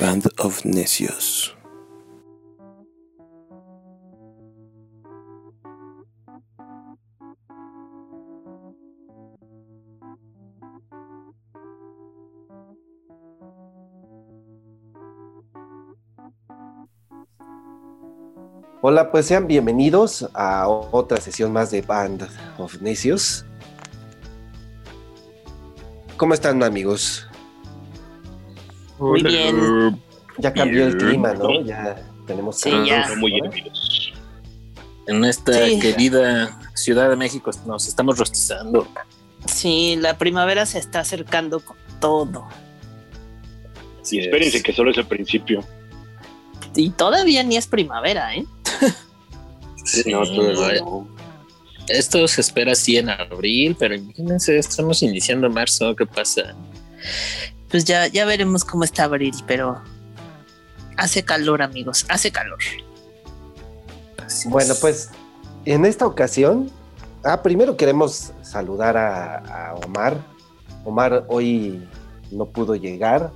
Band of Necios. Hola, pues sean bienvenidos a otra sesión más de Band of Necios. ¿Cómo están, amigos? Muy bien. Ya cambió el clima, ¿no? Ya tenemos Sí, calor, ya. ¿no? muy. En esta Sí. querida Ciudad de México nos estamos rostizando. Sí, la primavera se está acercando con todo. Es. Espérense que solo es el principio. Y todavía ni es primavera, ¿eh? Sí, no, todavía no. Esto se espera así en abril, pero imagínense, estamos iniciando marzo, ¿qué pasa? Pues ya, ya veremos cómo está abril, pero hace calor, amigos, hace calor. Así Bueno, es. pues en esta ocasión, ah, primero queremos saludar a, a Omar. Omar hoy no pudo llegar,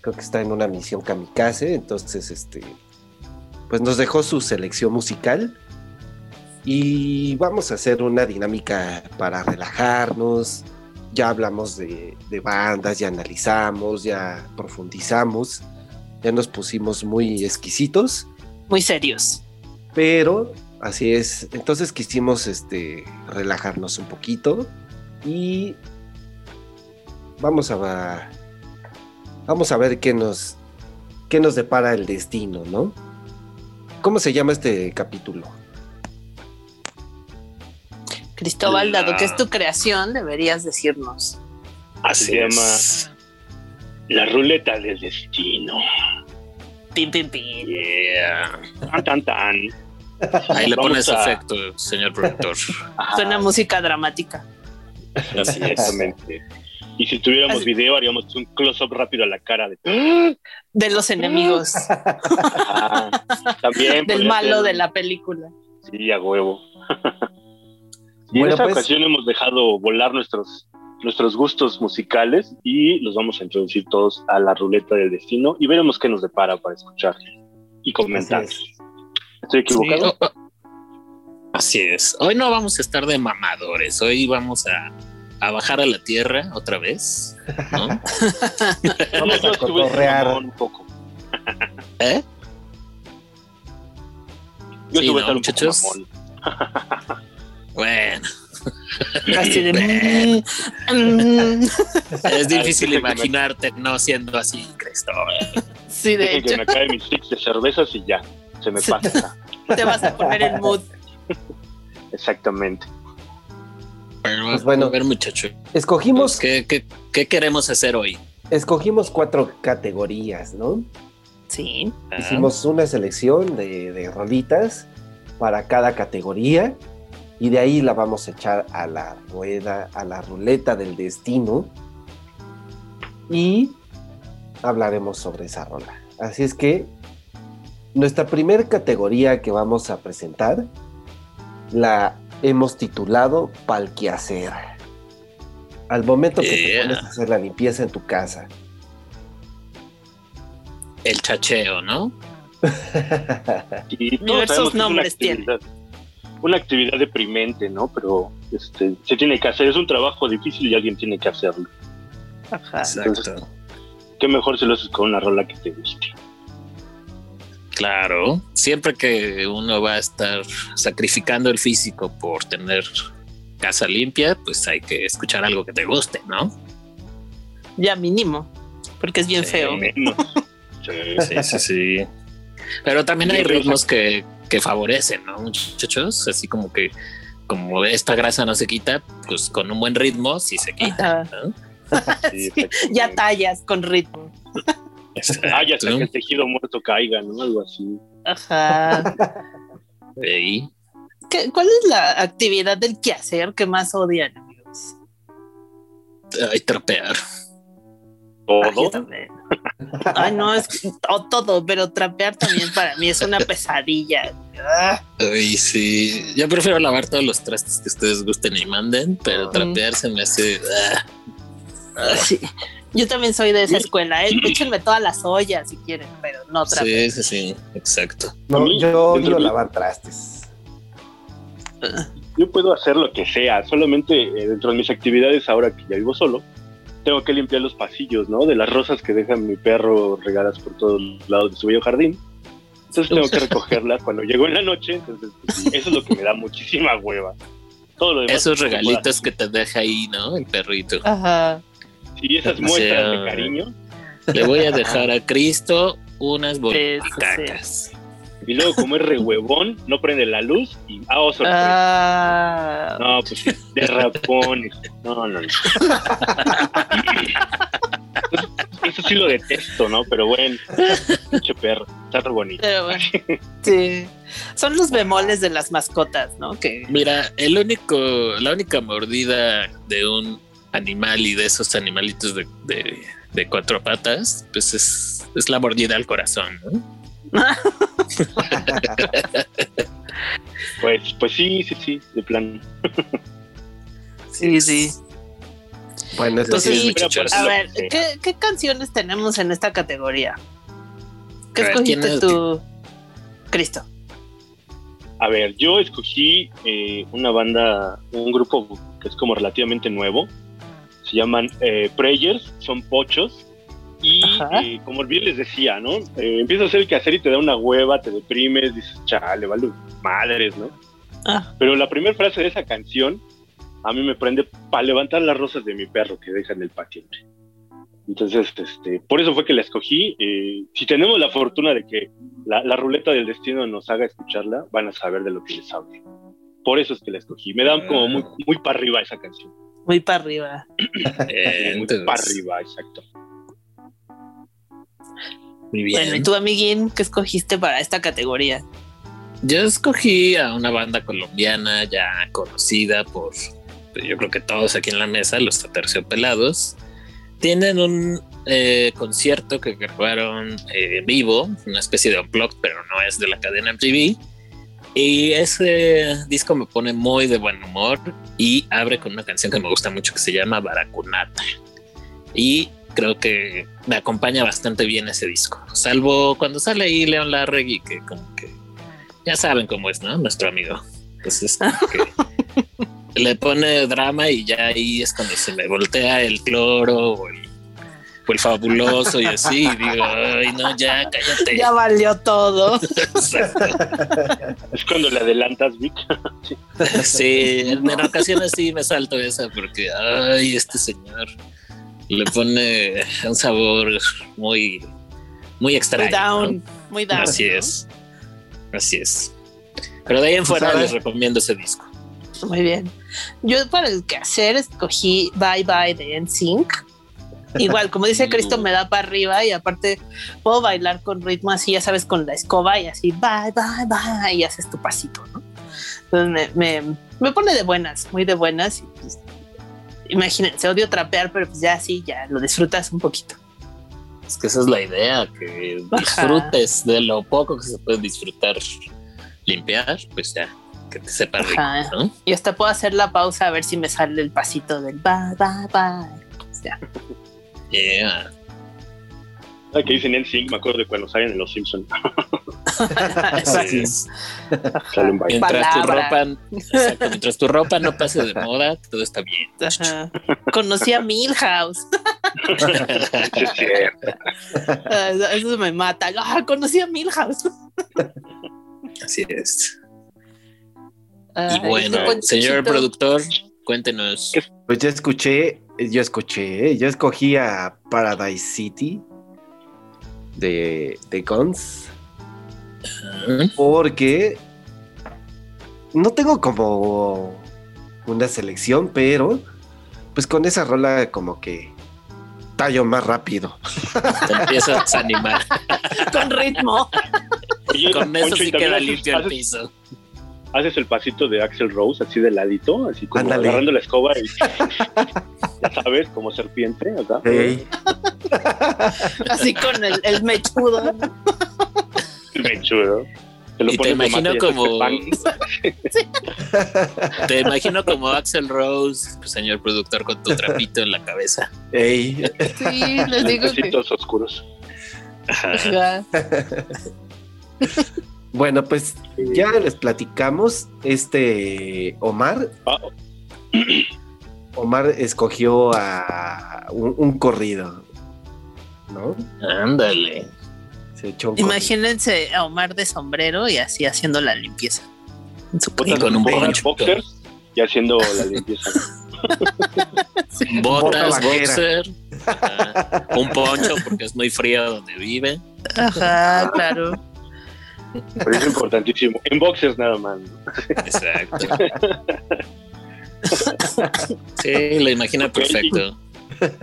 creo que está en una misión kamikaze, entonces este, pues nos dejó su selección musical y vamos a hacer una dinámica para relajarnos. Ya hablamos de, de bandas, ya analizamos, ya profundizamos, ya nos pusimos muy exquisitos. Muy serios. Pero así es. Entonces quisimos este, relajarnos un poquito y vamos a vamos a ver qué nos qué nos depara el destino, ¿no? ¿Cómo se llama este capítulo? Cristóbal, La- dado que es tu creación, deberías decirnos. Así se llama La Ruleta del Destino. Pim, pim, pim. Yeah. Tan, tan, tan. Ahí le pones a- efecto, señor productor. Ajá, Suena música dramática. Así es. Exactamente. Y si tuviéramos Así- video, haríamos un close-up rápido a la cara de. De los enemigos, Ah, también. del malo ser- de la película. Sí, a huevo. Y Bueno, en esta pues- ocasión hemos dejado volar nuestros, nuestros gustos musicales y los vamos a introducir todos a la ruleta del destino y veremos qué nos depara para escuchar y comentar. Es. ¿Estoy equivocado? Sí, oh, oh. Así es. Hoy no vamos a estar de mamadores. Hoy vamos a, a bajar a la tierra otra vez. ¿no? Vamos Yo a cotorrear. un poco. ¿Eh? Yo Sí, ¿no, tal un poco muchachos? Bueno, Así de. es difícil me- imaginarte no siendo así, Cristóbal. Sí, de Dejen que hecho, me acabe mis sticks de cervezas y ya, se me pasa. te vas a poner el mood. Exactamente. Pero, Pues bueno. a ver, muchacho, Escogimos, ¿qué, qué, qué queremos hacer hoy? escogimos cuatro categorías, ¿no? Sí. Ah, Hicimos una selección de, de rolitas para cada categoría y de ahí la vamos a echar a la rueda, a la ruleta del destino y hablaremos sobre esa rola. Así es que nuestra primera categoría que vamos a presentar la hemos titulado Palquiacer. Al momento que te Yeah. pones a hacer la limpieza en tu casa. El chacheo, ¿no? Y todos Diversos nombres tiene. Una actividad deprimente, ¿no? Pero este, se tiene que hacer, es un trabajo difícil y alguien tiene que hacerlo. Ajá. Exacto. Qué mejor si lo haces con una rola que te guste. Claro, siempre que uno va a estar sacrificando el físico por tener casa limpia, pues hay que escuchar algo que te guste, ¿no? Ya mínimo. Porque es bien Sí. feo. Menos. Sí. Sí, sí, sí. Pero también hay ritmos que, que favorecen, ¿no, muchachos? Así como que, como esta grasa no se quita, pues con un buen ritmo sí se quita. ¿no? Sí, Sí, ya tallas con ritmo. Ah, ya hasta que el tejido muerto caiga, ¿no? Algo así. Ajá. Sí. ¿Qué- ¿Cuál es la actividad del quehacer que más odian, amigos? Ay, trapear. Ah, Todo. también. Ay, no, es o todo, pero trapear también para mí es una pesadilla. Ah, Uy, sí. Yo prefiero lavar todos los trastes que ustedes gusten y manden, pero trapear se me hace. ah. ah, sí. Yo también soy de esa escuela, ¿eh? échenme todas las ollas si quieren, pero no otra Sí, sí, sí, exacto. No, yo de- lavar trastes. Yo puedo hacer lo que sea, solamente eh, dentro de mis actividades, ahora que ya vivo solo, tengo que limpiar los pasillos, ¿no? De las rosas que deja mi perro regadas por todos lados de su bello jardín. Entonces tengo que recogerlas cuando llego en la noche, entonces pues, eso es lo que me da muchísima hueva. Todo lo demás Esos regalitos que te deja ahí, ¿no? El perrito. Ajá. Sí, esas O muestras sea, de cariño. Le voy a dejar a Cristo unas bolsas. Y luego, como es re huevón, no prende la luz y ah, oh, sorpresa. Ah, No, pues sí, de rapones. No, no, no. Eso sí lo detesto, ¿no? Pero bueno, pinche perro, está re bonito. pero bueno, sí. Son los bemoles de las mascotas, ¿no? Que Mira, el único, la única mordida de un animal y de esos animalitos de, de- de cuatro patas, pues es, es la mordida al corazón, ¿no? Pues, pues sí, sí, sí, de plan. sí, sí. Bueno, Entonces, sí. A ver. ¿qué, qué canciones tenemos en esta categoría? ¿Qué A ver, ¿quién escogiste es? tú, Cristo? A ver, yo escogí eh, una banda, un grupo que es como relativamente nuevo. Se llaman eh, Prayers, son pochos. Y eh, como bien les decía, ¿no? Eh, empiezas a hacer el quehacer y te da una hueva, te deprimes, dices, chale, vale, madres, ¿no? Ah, Pero la primera frase de esa canción a mí me prende para levantar las rosas de mi perro que deja en el patio. Entonces, este, por eso fue que la escogí. Eh, si tenemos la fortuna de que la, la ruleta del destino nos haga escucharla, van a saber de lo que les hablo. Por eso es que la escogí. Me dan como muy, muy para arriba esa canción. muy para arriba. Eh, muy para arriba, exacto. Muy bien. Bueno, ¿y tú, amiguín, qué escogiste para esta categoría? Yo escogí a una banda colombiana ya conocida por, yo creo que todos aquí en la mesa, los Aterciopelados. Tienen un eh, concierto que grabaron eh, vivo, una especie de unplugged, pero no es de la cadena MTV. Y ese disco me pone muy de buen humor y abre con una canción que me gusta mucho que se llama Baracunata. Y creo que me acompaña bastante bien ese disco, salvo cuando sale ahí León Larregui, que como que ya saben cómo es, ¿no? Nuestro amigo. Entonces, como que le pone drama y ya ahí es cuando se me voltea el cloro o el, o el fabuloso y así. Y digo, ay, no, ya cállate. Ya valió todo. Exacto. Es cuando le adelantas, Vic. Sí, en ocasiones sí me salto esa porque, ay, este señor le pone un sabor muy, muy extraño. Muy down, ¿no? muy down. Así ¿no? es. Así es. Pero de ahí en fuera Pues, a les recomiendo ese disco. Muy bien. Yo para el quehacer escogí Bye Bye de NSYNC. Igual, como dice Cristo, me da para arriba y aparte puedo bailar con ritmo así, ya sabes, con la escoba y así, bye, bye, bye, y haces tu pasito, ¿no? Entonces me, me, me pone de buenas, muy de buenas. Y pues, imagínense, odio trapear, pero pues ya sí, ya lo disfrutas un poquito. Es que esa es la idea, que Ajá. disfrutes de lo poco que se puede disfrutar limpiar, pues ya, que te sepa rico. Y hasta puedo hacer la pausa a ver si me sale el pasito del bye, bye. Pues ya. Yeah. Ah, que dicen en Sync, me acuerdo de cuando salen en Los Simpsons. Así es. Mientras tu ropa, exacto, mientras tu ropa no pase de moda, todo está bien. Ajá. Conocí a Milhouse. Sí, es cierto. Ah, Eso, me mata. Ah, conocí a Milhouse. Así es. Y bueno, señor productor, cuéntenos. Pues yo escuché, yo escuché, yo escogí a Paradise City de, de Guns porque no tengo como una selección, pero pues con esa rola como que tallo más rápido. Te empiezas a animar. Con ritmo. Oye, Con eso Poncho, ¿y sí queda limpio el piso. Haces el pasito de Axel Rose así de ladito, así como agarrando la escoba y ya sabes, como serpiente acá. Ey. Así con el, el mechudo. Bien chulo. Te lo Y te imagino como-. Te imagino como Axel Rose, señor productor, con tu trapito en la cabeza. Ey, Sí, les digo que. Oscuros. Ajá. Ajá. Bueno, pues ya les platicamos. Este Omar, Ah, Omar escogió a un, un corrido, ¿no? Ándale. Se echó un corrido. Imagínense a Omar de sombrero y así haciendo la limpieza. En su Y con un botas poncho. boxers y haciendo la limpieza. Bota Botas, boxer, ajá, un poncho porque es muy frío donde vive. Ajá, claro. Pero es importantísimo. En boxers nada más. Exacto. Sí, lo imagina perfecto.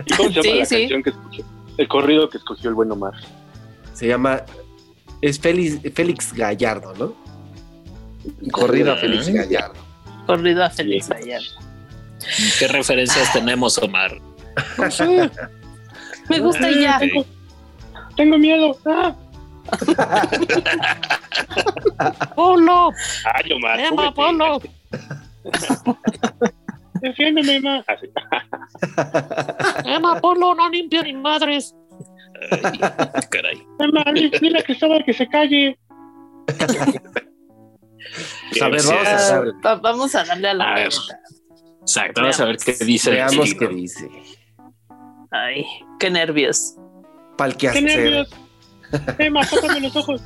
¿Y cómo se llama Sí, la sí. canción que escuchó? El corrido que escogió el buen Omar. Se llama. Es Félix, Félix Gallardo, ¿no? Corrido a Félix Ah. Gallardo. Corrido a Félix Gallardo. ¿Qué referencias tenemos, Omar? Me gusta y ya. Sí. Tengo miedo. Ah. Polo, Ay, Omar. Emma. Polo. Defiéndeme, Emma. Así. Emma, Polo, no limpio ni madres. Ay, caray. Emma, di- dile a Cristóbal que se calle. Pues, a ver, vamos a Ah, vamos a darle a la A ver. Exacto, vamos a ver qué dice. el Veamos qué dice. Ay, qué nervios. Pal que ¡Qué hacer. nervios! Emma, tócame los ojos.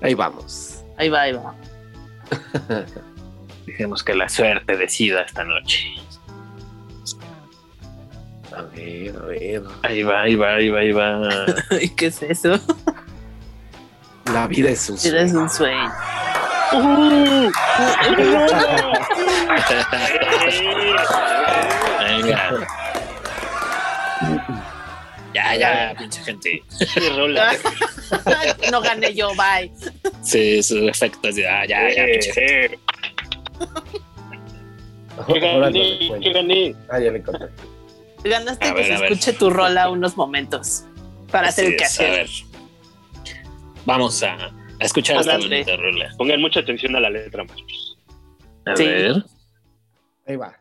Ahí vamos. Ahí va, ahí va. Dejemos que la suerte decida esta noche. A ver, a ver. Ahí va, ahí va, ahí va, ahí va. Ay, ¿Qué es eso? La vida es un sueño. un sueño. ¡Uh! Venga. Ya, ya, pinche gente. ¡Qué rola! no gané yo, bye. Sí, sus efectos. Ya, ya, ya, pinche gente. Eh, ¡Que Ahora no gané! cuento. ¡Que gané! Ah, ya le conté. Ganaste A que ver, se ver. escuche tu rola unos momentos para hacer el es, a quehacer. ver. Vamos a, a escuchar esta bonita rola. Pongan mucha atención a la letra, muchachos. A Sí. ver. Ahí va.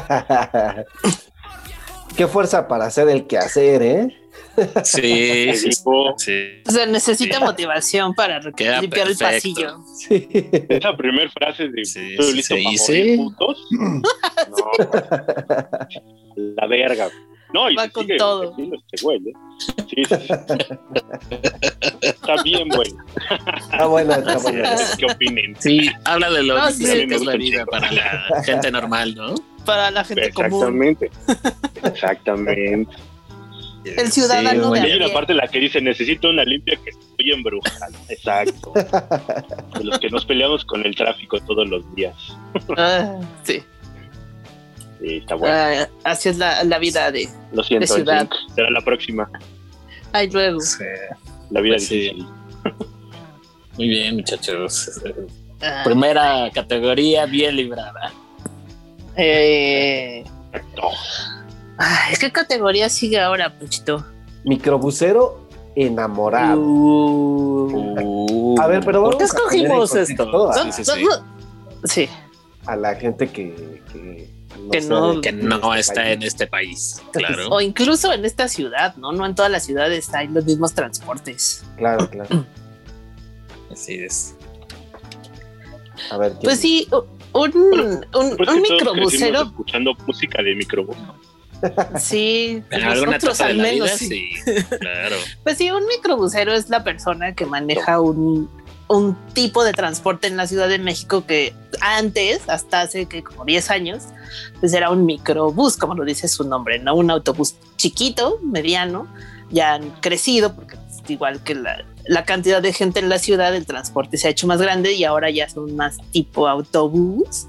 Qué fuerza para hacer el quehacer, ¿eh? Sí, sí, sí. O sea, necesita Sí. motivación para Queda limpiar el pasillo. Sí. esa primera frase de Sí, estoy listo para morir, sí. putos. No, la verga. No, y Va se con sigue todo. este güey, ¿eh? Sí, sí, sí. Está bien bueno. Está buena, está buena. ¿Qué opinen? Sí, habla de lo No, que es la vida para la gente normal, ¿no? Para la gente común. Exactamente. Exactamente. El ciudadano Sí, de hay una parte en la que dice, necesito una limpia que estoy embrujada. Exacto. De los que nos peleamos con el tráfico todos los días. Ah, sí. Sí, está bueno. Ah, así es la, la vida de. Lo siento, de ciudad. Será la próxima. Ay, luego. Sí. La vida Pues sí. difícil. Muy bien, muchachos. Ah, Primera categoría bien librada. Eh, ay, ¿Qué categoría sigue ahora, Puchito? Microbusero enamorado. Uh. A ver, pero ¿Por qué vamos a poner en escogimos esto? Sí, sí, sí. Sí, A la gente que, que no, Que no- Que este está país. en este país, claro. o incluso en esta ciudad, ¿no? No en todas las ciudades hay los mismos transportes. Claro, claro. Así es. A ver, ¿quién? Pues sí, un, un, un microbusero, escuchando música de microbús. sí, nosotros al menos vida, sí. sí, claro. Pues sí, un microbusero es la persona que maneja un, un tipo de transporte en la Ciudad de México que antes, hasta hace que como 10 años, pues era un microbús, como lo dice su nombre, ¿no? Un autobús chiquito, mediano, ya han crecido porque igual que la, la cantidad de gente en la ciudad, el transporte se ha hecho más grande y ahora ya son más tipo autobús.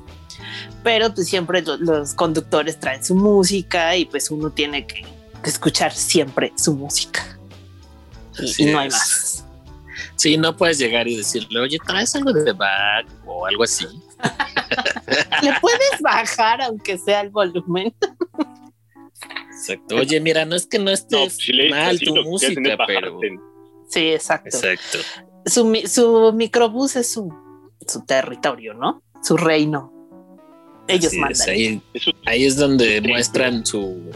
Pero pues siempre lo- los conductores traen su música y pues uno tiene que, que escuchar siempre su música y, no hay más. Sí, no puedes llegar y decirle, oye, traes algo de Bach o algo así. Le puedes bajar aunque sea el volumen. Exacto. Oye, mira, no es que no No, estés mal tu música, pero. bajarte. Sí, exacto. Exacto. Su, mi- su microbús es su, su territorio, ¿no? Su reino. Ellos Así es, mandan. ahí, ahí es donde Sí. muestran su.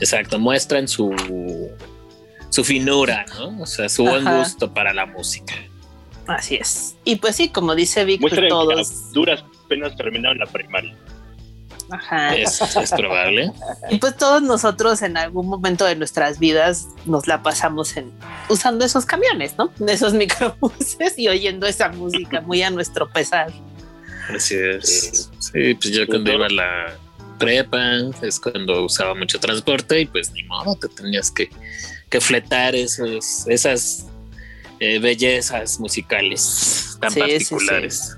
Exacto, muestran su. Su finura, ¿no? O sea, su buen Ajá. gusto para la música. Así es. Y pues sí, como dice que todos. duras penas terminaron la primaria. Ajá. Es, es probable. Y pues todos nosotros en algún momento de nuestras vidas nos la pasamos en usando esos camiones, ¿no? Esos microbuses y oyendo esa música muy a nuestro pesar. Así es. Sí, pues yo cuando iba a la prepa es cuando usaba mucho transporte y pues ni modo, te tenías que, que fletar esos, esas eh, bellezas musicales tan Sí, sí, sí.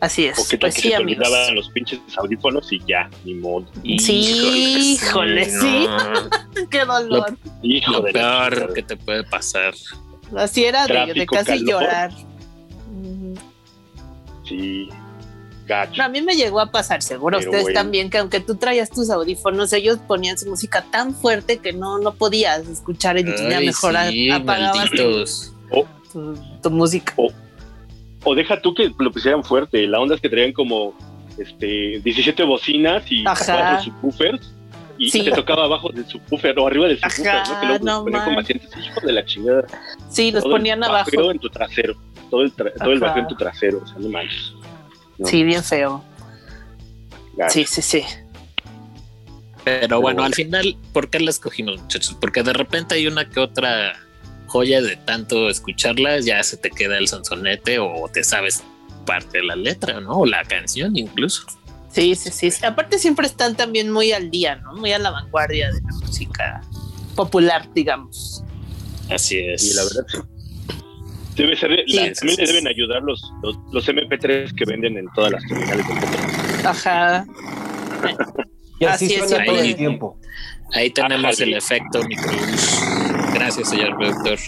Así es. que tal Pues sí, se te amigos. olvidaban los pinches audífonos y ya, ni modo. Sí, híjole, sí. no. Qué dolor. Hijo Lo de peor que te puede pasar. Así era de, casi calor. llorar. Sí, gacho. No, a mí me llegó a pasar, seguro Pero ustedes bueno. también, que aunque tú traías tus audífonos, ellos ponían su música tan fuerte que no, no podías escuchar ya Ay, mejor sí, apagabas tu, malditos. tu- tu música. O deja tú que lo pusieran fuerte. La onda es que traían como este 17 bocinas y Ajá. cuatro subwoofers. Y Sí. te tocaba abajo del subwoofer o arriba del subwoofer, Ajá, ¿no? Que luego no ponían como asientos, hijo de la chingada. Sí, los Todo el ponían abajo. en tu trasero. Todo el, tra- todo el bajeo en tu trasero. O sea, no manches. no. Sí, bien feo. Sí, sí, sí. Pero bueno, bueno. al final, ¿por qué la escogimos, muchachos? Porque de repente hay una que otra joya de tanto escucharla, ya se te queda el sonsonete o te sabes parte de la letra, ¿no? O la canción incluso. Sí, sí, sí. sí. Aparte siempre están también muy al día, ¿no? Muy a la vanguardia de la música popular, digamos. Así es. Y la verdad. Debe ser, Sí, la- sí, también sí, le sí. deben ayudar los, los, los MP3 que venden en todas las terminales de MP3. Ajá. Y así, Así es, suena todo ahí- el tiempo. Ahí tenemos el efecto microbús. Gracias, señor productor.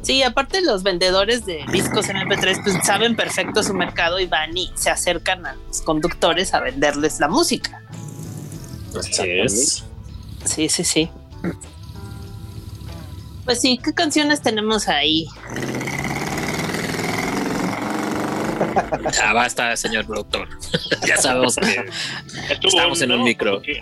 Sí, aparte los vendedores de discos MP3 pues saben perfecto su mercado y van y se acercan a los conductores a venderles la música. Así es. Sí, sí, sí. Pues sí, ¿qué canciones tenemos ahí? Ya basta, señor productor. ya sabemos que Estamos en un micro.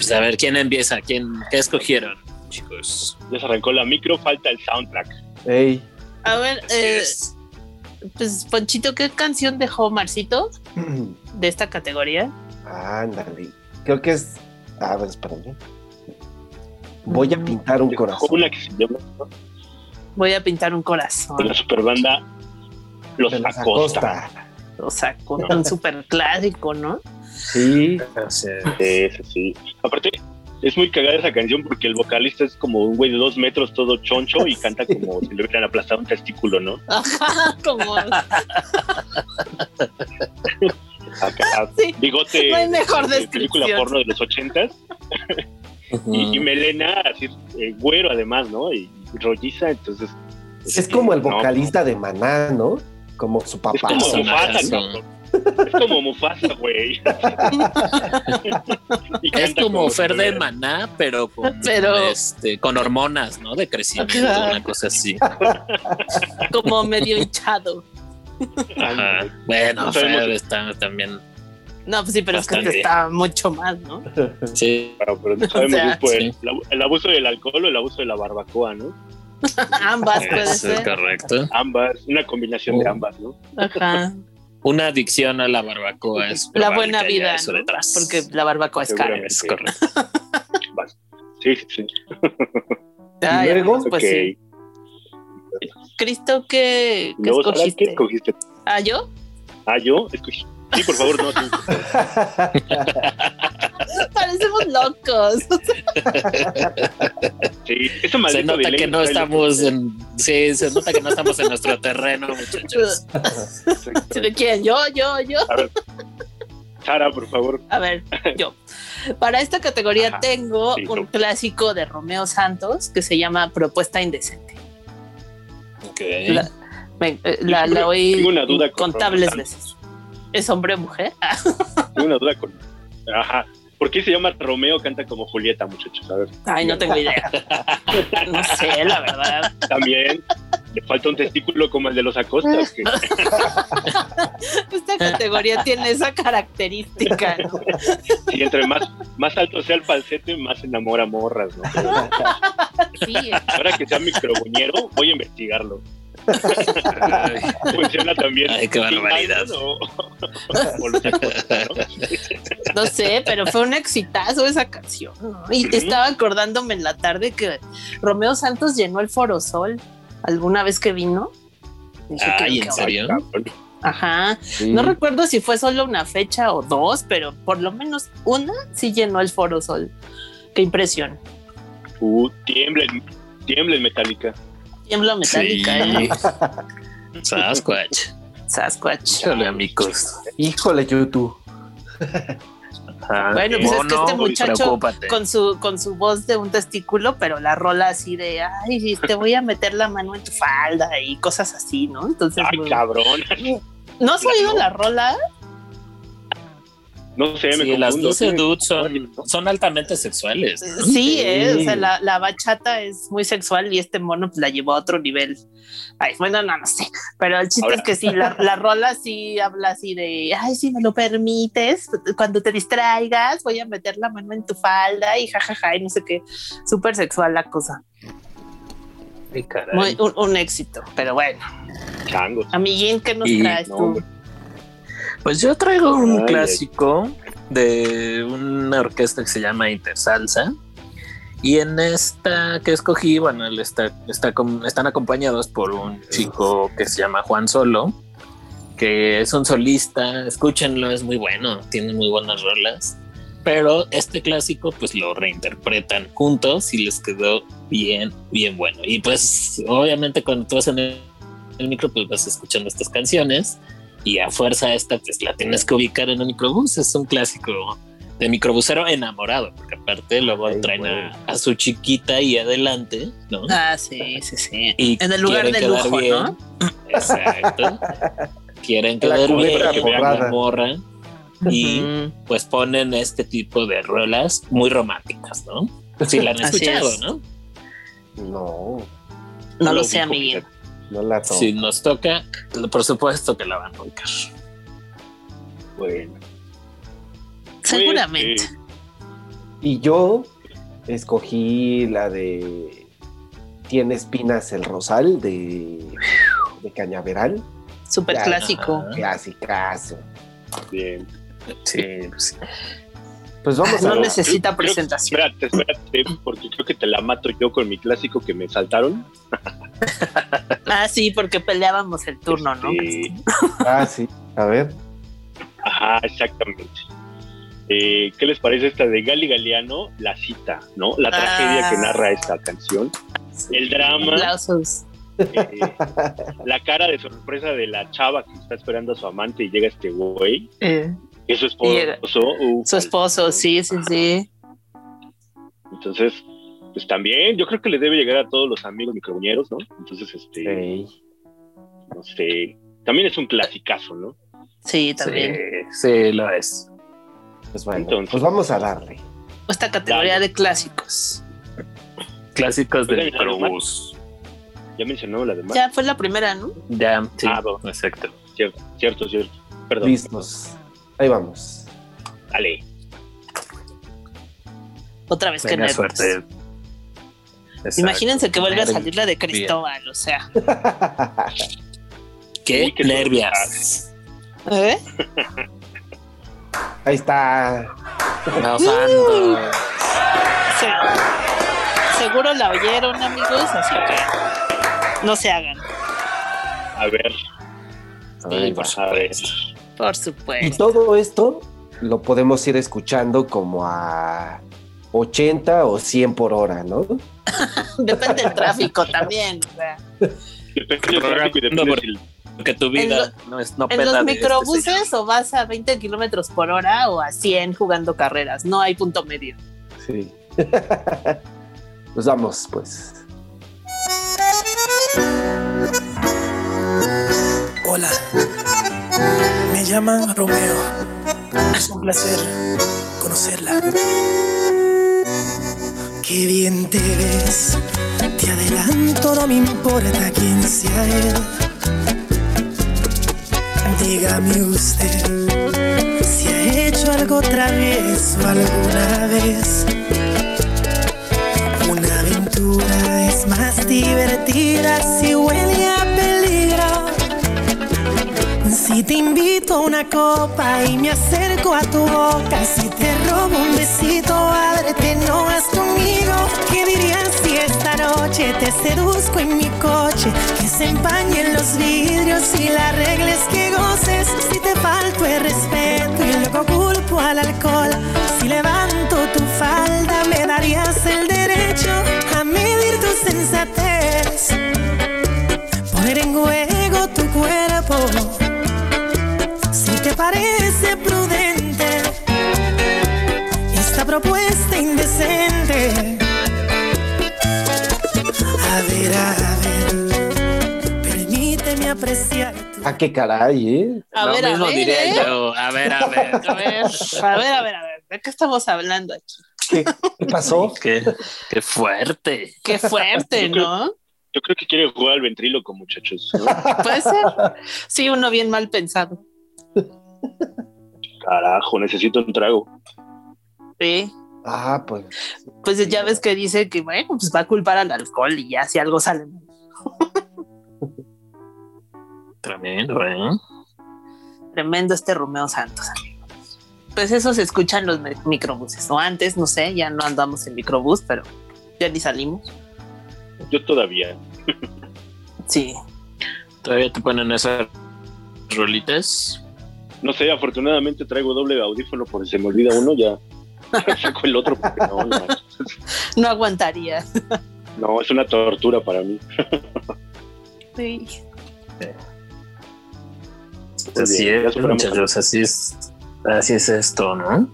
Pues a ver, ¿quién empieza? ¿Quién, ¿Qué escogieron, chicos? Ya se arrancó la micro, falta el soundtrack. Ey. A ver, eh, es. pues Ponchito, ¿qué canción dejó Marcito de esta categoría? Ándale. Creo que es. A ver, espérame. Voy a pintar un corazón. Una que se llama ¿no? Voy a pintar un de corazón. la superbanda Los de los Acosta. Acosta. O sea, con un súper clásico, ¿no? Sí. Así es. Sí. Aparte, es muy cagada esa canción porque el vocalista es como un güey de dos metros, todo choncho, y canta como si le hubieran aplastado un testículo, ¿no? Ajá, como Acá, Sí, bigote no hay mejor de película porno de los ochentas. Y, y melena, así, eh, güero además, ¿no? Y, y rolliza, entonces. Es como el no, vocalista de Maná, ¿no? Como su Es papá. como Personaje, Mufasa. Es como Mufasa, güey. Es como Fer de. Maná, pero con, Pero- este, con hormonas, ¿no? De crecimiento, una cosa así. Como medio hinchado. Ajá. Bueno, Fer está también. No, pues sí, pero es que está mucho más, ¿no? Sí, Claro, pero no sabemos sea, si es por el, sí. el- el abuso del alcohol o el abuso de la barbacoa, ¿no? Ambas puede es ser. correcto. Ambas, una combinación de Oh. ambas, ¿no? Ajá. Una adicción a la barbacoa es La buena vida, eso ¿no? detrás. Porque la barbacoa es cara. es correcto. Sí, sí, sí. Ay, ¿Y luego? pues Ok. sí. Cristo, ¿qué, qué Sara, ¿qué escogiste? escogiste? ¿Ah, yo? Ah, yo escogí. Sí, por favor, no. sí. Parecemos locos. Sí, ese Se maldito nota delay que no estamos loco. en. Sí, se nota que no estamos en nuestro terreno, muchachos. ¿Si de quién? Yo, yo, yo. A ver, Sara, por favor. A ver, yo. Para esta categoría Ajá, tengo sí, un no. clásico de Romeo Santos que se llama Propuesta Indecente. Ok. La, me- eh, la, la oí Tengo una duda con contables Romeo veces. ¿Es hombre o mujer? Tengo una duda con. Ajá. ¿Por qué se llama Romeo canta como Julieta, muchachos? A ver. Ay, no tengo idea. No sé, la verdad. También le falta un testículo como el de los Acosta. ¿o qué? Esta categoría tiene esa característica. ¿no? Y entre más, más alto sea el falsete, más enamora morras, ¿no? Sí, ahora que sea microbuñero, voy a investigarlo. Funciona también. Ay, qué sin barbaridad. manos O, o los Acosta, ¿no? no sé, pero fue un exitazo esa canción. ¿no? Y Ujú. estaba acordándome en la tarde que Romeo Santos llenó el Foro Sol alguna vez que vino. Dije, Ay, creo ¿en serio? Ajá. Sí. No recuerdo si fue solo una fecha o dos, pero por lo menos una sí llenó el Foro Sol. Qué impresión. Uh, tiemblen, tiemblen metálica. Tiembla metálica, ¿eh? Sí. Sasquatch. Sasquatch. Chale, amigos. Híjole, YouTube. Ah, Bueno, pues es que este muchacho con su, con su voz de un testículo, pero la rola así de, ay, te voy a meter la mano en tu falda y cosas así, ¿no? Entonces, Ay, muy- cabrón. ¿no has oído no. la rola? No sé, me Sí, las confundo. 12 Sí. dudes son, son altamente sexuales. ¿no? Sí, eh, o sea, la, la bachata es muy sexual y este mono pues, la llevó a otro nivel. Ay, bueno, no, no sé, pero el chiste Ahora- es que sí, la, la rola sí habla así de, ay, si me lo permites, cuando te distraigas voy a meter la mano en tu falda y jajaja, y no sé qué, súper sexual la cosa. Ay, caray. Muy- un, un éxito, pero bueno. Changos. Amiguín, ¿qué nos Y- traes no, tú? hombre. Pues yo traigo un Ay, clásico de una orquesta que se llama Intersalsa. Y en esta que escogí, bueno, él está, está con- están acompañados por un chico que se llama Juan Solo, que es un solista. Escúchenlo, es muy bueno, tiene muy buenas rolas. Pero este clásico, pues lo reinterpretan juntos y les quedó bien, bien bueno. Y pues, obviamente, cuando tú vas en el, el micro, pues vas escuchando estas canciones y a fuerza esta pues la tienes que ubicar en un microbús, es un clásico de microbusero enamorado, porque aparte luego Ay, traen a, a su chiquita ahí adelante, ¿no? Ah, sí, sí, sí. Y en el lugar de lujo, bien. ¿no? Exacto. quieren quedar bien, que vean la morra y Ujú. pues ponen este tipo de rolas muy románticas, ¿no? Si la han escuchado, es. ¿no? No, No lo lo sé, amiguín. No la tomo. Si nos toca, por supuesto que la van a ubicar. Bueno. Seguramente. Pues, eh, Y yo escogí la de Tiene espinas el rosal de, de Cañaveral. Súper clásico. Ajá. Clasicazo. bien. Sí, pues, Pues vamos No a necesita Creo- presentación. Espérate, espérate, porque creo que te la mato yo con mi clásico que me saltaron. Ah, sí, porque peleábamos el turno, ¿no? Este, Ah, sí. A ver. Ajá, exactamente. Eh, ¿Qué les parece esta de Gali Galeano? La cita, ¿no? La tragedia Ah. que narra esta canción. El drama, Aplausos. eh, la cara de sorpresa de la chava que está esperando a su amante y llega este güey. Eh, Es su Y llega- esposo. uh, su esposo, sí, sí, sí. Entonces, pues también, yo creo que le debe llegar a todos los amigos microbuñeros, ¿no? Entonces, este, Sí. no sé, también es un clasicazo, ¿no? Sí, también. Sí, sí, lo es. Pues bueno, Entonces. pues vamos a darle. Esta categoría Dale. de clásicos. Clásicos de ¿algo más? microbús. Ya mencionó la demás. Ya fue la primera, ¿no? Ya, sí, Ah, exacto. Cierto, cierto, cierto. Perdón. Listos. Ahí vamos. Dale. Otra vez que nervios. suerte. Exacto. Imagínense que vuelve a salir la de Cristóbal, o sea. Qué qué nervias. ¿Eh? Ahí está. Se- seguro la oyeron, amigos, así que no se hagan, A ver, por va. a ver. Por Y supuesto. todo esto lo podemos ir escuchando como a 80 o 100 por hora, ¿no? Depende del tráfico también. o sea. Depende del tráfico y depende Por- si el- Porque tu vida no es no En los este microbuses o vas a 20 kilómetros por hora o a 100 jugando carreras. No hay punto medio. Sí. pues vamos, pues. Llaman Romeo. Es un placer conocerla. Qué bien te ves, te adelanto, no me importa quién sea él. Dígame usted si ha hecho algo travieso alguna vez. Una aventura es más divertida si huele a. Si te invito a una copa y me acerco a tu boca, si te robo un besito, ábrete, no vas conmigo. ¿Qué dirías si esta noche te seduzco en mi coche? Que se empañen los vidrios y las reglas que goces. Si te falto el respeto y luego culpo al alcohol. Propuesta indecente. A ver, a ver, permíteme apreciar tu Ah, qué caray, ¿eh? A Lo ver, a mismo ver. diría ¿eh? yo. A ver, a ver. A ver, a ver, a ver, a ver. ¿De qué estamos hablando aquí? ¿Qué, qué pasó? qué, qué fuerte. Qué fuerte, ¿no? Yo creo que quiere jugar al ventríloco, muchachos. ¿no? Puede ser. Sí, uno bien mal pensado. Carajo, necesito un trago. Sí. Ah, pues. Pues ya ves que dice que, bueno, pues va a culpar al alcohol y ya si algo sale. Tremendo, ¿eh? Tremendo este Romeo Santos, amigos. Pues eso se escucha en los mi- microbuses. O antes, no sé, ya no andamos en microbús, pero ya ni salimos. Yo todavía. Sí. Todavía te ponen esas rolitas. No sé, afortunadamente traigo doble audífono por si se me olvida uno, ya saco el otro porque no, no, No aguantaría. no, es una tortura para mí. Sí. Así es, muchachos, así es, así es esto, ¿no?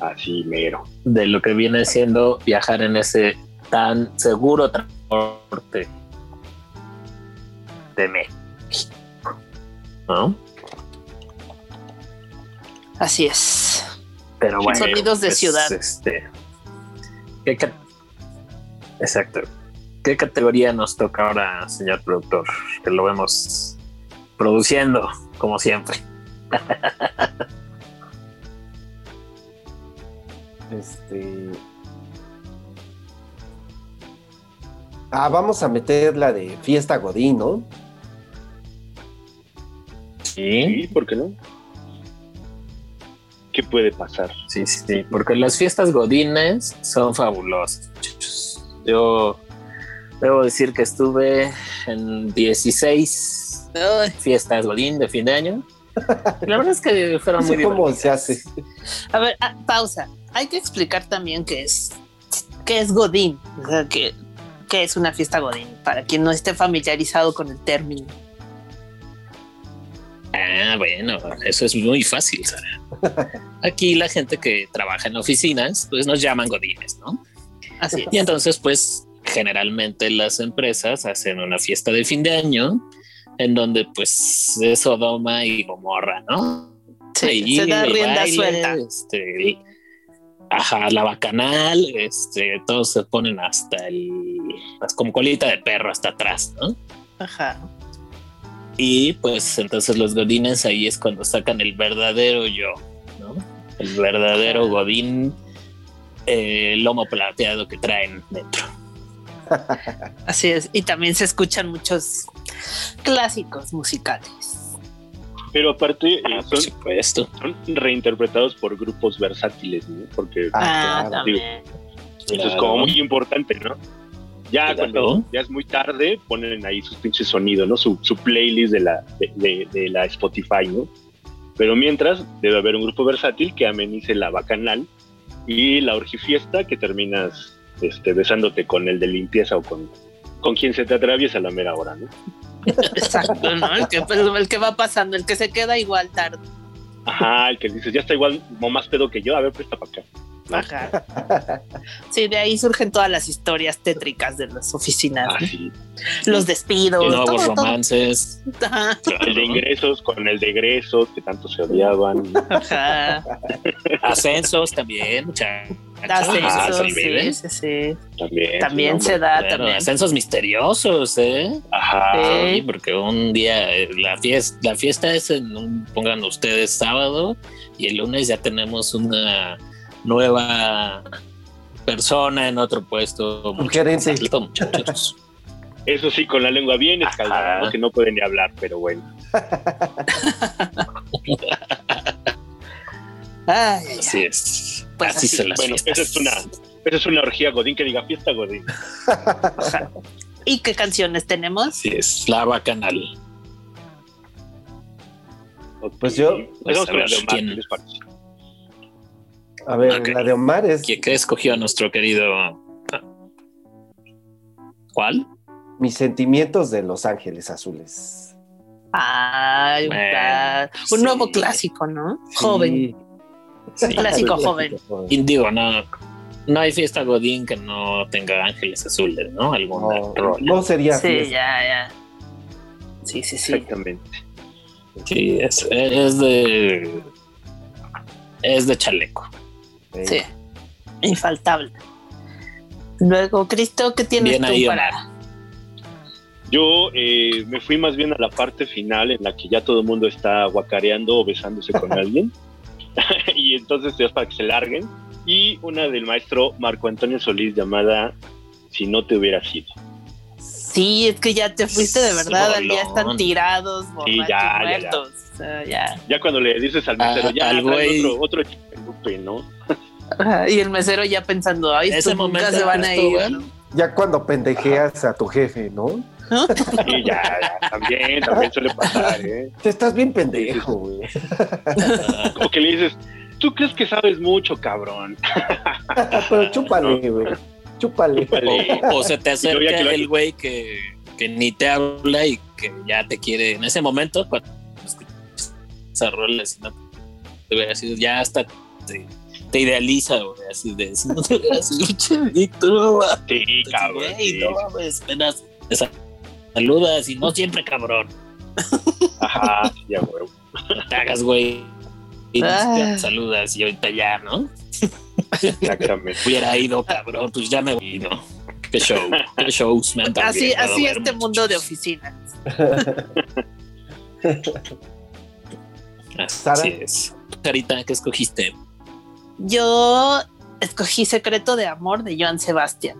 Así mero. De lo que viene siendo viajar en ese tan seguro transporte de México, ¿no? Así es. Pero bueno, Sonidos de pues, ciudad. Este, ¿qué ca- Exacto. ¿Qué categoría nos toca ahora, señor productor? Que lo vemos produciendo, como siempre. Este. Ah, vamos a meter la de Fiesta Godín, ¿no? Sí, Sí, ¿por qué no? ¿Qué puede pasar? sí, sí, sí, porque las fiestas godines son fabulosas. muchachos. Yo debo decir que estuve en 16 Ay, fiestas godín de fin de año. La verdad es que fueron No muy cómo divertidas. se hace. A ver, ah, pausa. Hay que explicar también qué es, qué es Godín. O sea, qué, qué es una fiesta Godín, para quien no esté familiarizado con el término. Ah, bueno, eso es muy fácil, Sara. Aquí la gente que trabaja en oficinas, pues nos llaman godines, ¿no? Así Y es. entonces, pues generalmente las empresas hacen una fiesta de fin de año en donde pues es Sodoma y Gomorra, ¿no? Sí, se da rienda baile, suelta. Este, ajá, la bacanal, este, todos se ponen hasta el, como colita de perro hasta atrás, ¿no? Ajá. Y pues entonces los godines ahí es cuando sacan el verdadero yo, ¿no? El verdadero godín, eh, lomo plateado que traen dentro. Así es. Y también se escuchan muchos clásicos musicales. Pero aparte, eh, Ah, son, supuesto. son reinterpretados por grupos versátiles, ¿no? Porque Ah, claro. también. eso es como muy importante, ¿no? Ya cuando ya es muy tarde, ponen ahí sus pinches sonidos, ¿no? Su, su playlist de la, de, de- de la Spotify, ¿no? Pero mientras, debe haber un grupo versátil que amenice la bacanal y la orgifiesta que terminas este, besándote con el de limpieza o con, con quien se te atraviesa a la mera hora, ¿no? Exacto, ¿no? El que, pues, el que va pasando, el que se queda igual tarde. Ajá, el que dices, ya está igual más pedo que yo, a ver, presta para acá. Ajá. Sí, de ahí surgen todas las historias tétricas de las oficinas, los despidos, Y nuevos todo, romances. El de ingresos con el de egresos, que tanto se odiaban. Ajá. Ascensos también, muchachos. Ascensos, Ah, sí, sí, sí. También. También sí, se da, Claro, también. ascensos misteriosos, ¿eh? Ajá. Sí. Sí, porque un día eh, la fiesta, la fiesta es en un, pongan ustedes sábado y el lunes ya tenemos una nueva persona en otro puesto. Un gerente. Muchachos, muchachos. Eso sí, con la lengua bien escaldada. ¿no? que no pueden ni hablar, pero bueno. Ay, Así es. Pues así así. son las Bueno, fiestas. esa es una, esa es una orgía Godín que diga fiesta Godín. ¿Y qué canciones tenemos? Así es, la bacanal. Pues yo- Pues, a con la ver, de Omar, ¿quién? ¿qué les parece? A ver, la de Omar es ¿Qué, qué escogió nuestro querido? ¿Cuál? Mis sentimientos de Los Ángeles Azules. Ay, Bueno, ah, un sí. nuevo clásico, ¿no? Joven. Sí. Clásico joven. Y digo, no, no hay fiesta Godín que no tenga ángeles azules, ¿no? Alguna No, no sería Sí, fiesta. ya, ya. Sí, sí, sí. Exactamente. Sí, es, es de. Es de chaleco. Sí. Infaltable. Luego, Cristo, ¿qué tienes Bien tú ahí, para? Yo eh, me fui más bien a la parte final en la que ya todo el mundo está guacareando o besándose con alguien. y entonces es para que se larguen. Y una del maestro Marco Antonio Solís llamada Si no te hubiera sido. Sí, es que ya te fuiste de verdad, Rolón. ya están tirados, borrachos, ya, ya, ya. muertos. O sea, ya. Ya cuando le dices al mesero, Ah, ya al güey. otro, otro ¿no? Ajá, Y el mesero ya pensando, ay, Ese nunca momento se van a ir. Ya cuando pendejeas a tu jefe, ¿no? Sí, ya, ya, también, también suele pasar, ¿eh? Te estás bien pendejo, güey. ah, O que le dices, tú crees que sabes mucho, cabrón. Pero chúpale, güey. Chúpale. Chúpale. o, o se te acerca el güey que, que ni te habla y que ya te quiere en ese momento cuando escuchas esa rola si no te hubiera sido ya hasta te, te idealiza güey así de si no te hubiera sido che, Víctor Sí, cabrón. sí. no mames apenas te saludas y no siempre cabrón Ajá, ya, güey. no te hagas güey y Ah. te saludas y ahorita ya no Exactamente. hubiera ido cabrón pues ya me voy no qué show qué shows me han Así, así ver, este mundo de oficinas. Así es. Carita, ¿qué escogiste? Yo escogí Secreto de Amor de Joan Sebastián.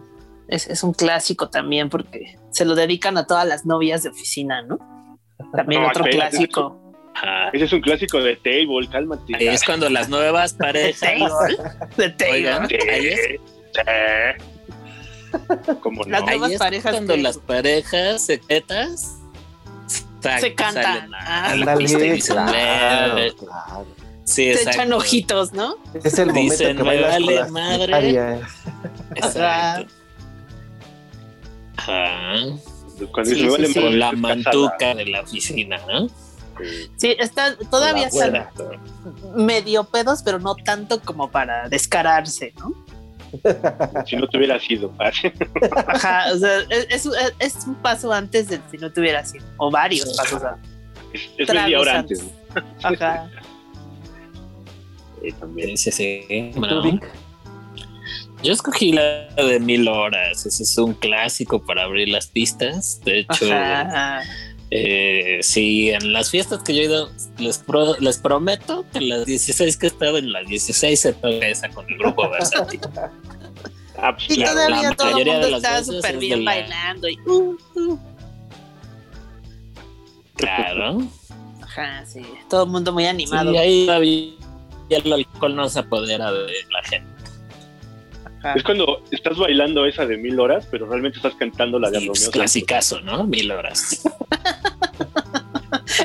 Es, es un clásico también porque se lo dedican a todas las novias de oficina, ¿no? También No, otro clásico. Ah, Ese es un clásico de Table, cálmate. ahí es cuando las nuevas De parejas. De Oigan, Taylor. ahí es, Sí. ¿Cómo no? Las ahí nuevas es parejas cuando que- las parejas secretas Se cantan. Ah, claro, claro. Sí, Se echan ojitos, ¿no? Es el momento Dicen, que "Me bailas vale madre". Exacto. Ajá. Cuando Sí, la casada. mantuca de la oficina, ¿no? Sí, está, todavía están medio pedos, pero no tanto como para descararse, ¿no? si no te hubiera sido. Ajá, o sea, es, es- es un paso antes del si no tuviera sido, o varios pasos antes. Es, es media hora antes. antes. ¿no? Ajá. Eh, también. Sí, sí, sí. ¿Tú, Bueno, Vic? yo escogí la de mil horas. Ese es un clásico para abrir las pistas. De hecho, eh, sí, en las fiestas que yo he ido, les, pro- les prometo que las 16 que he estado en las 16 se toca esa con el grupo versátil. Ah, pues, Y todavía la todo el mayoría de mundo está súper bien bailando y uh, uh. Claro. Ajá, sí. Todo el mundo muy animado. Sí, ahí el alcohol no se apodera de la gente. Ajá. Es cuando estás bailando esa de mil horas, pero realmente estás cantando la de Sí, Romeo. clasicazo, ¿no? Mil horas.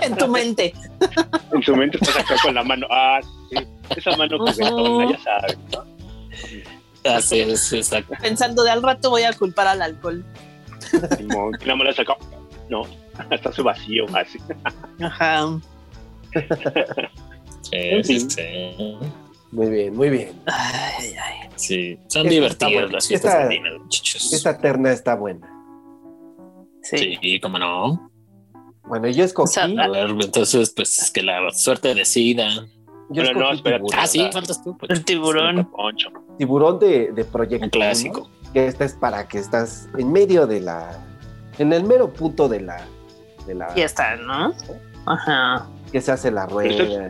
En tu mente. En su mente estás acá con la mano. Ah, sí. Esa mano juguetona, ya sabes. ¿no? Así es, exacto. Pensando de al rato voy a culpar al alcohol. Que. No, hasta su vacío, así. Ajá. Sí, sí, sí. Muy bien, muy bien. Ay, ay. Sí, son Esta divertidas las fiestas Esta- andinas, muchachos. Esta terna está buena. Sí. Sí, cómo no. Bueno, yo escogí. O sea, A ver, entonces, pues que la suerte decida. yo Bueno, no, tiburón. Ah, sí, faltas tú. pues. El tiburón. Tiburón de, de Proyecto Un clásico. Que esta es para que estás en medio de la. En el mero punto de la. De la Fiesta, ¿no? Ajá. que se hace la rueda.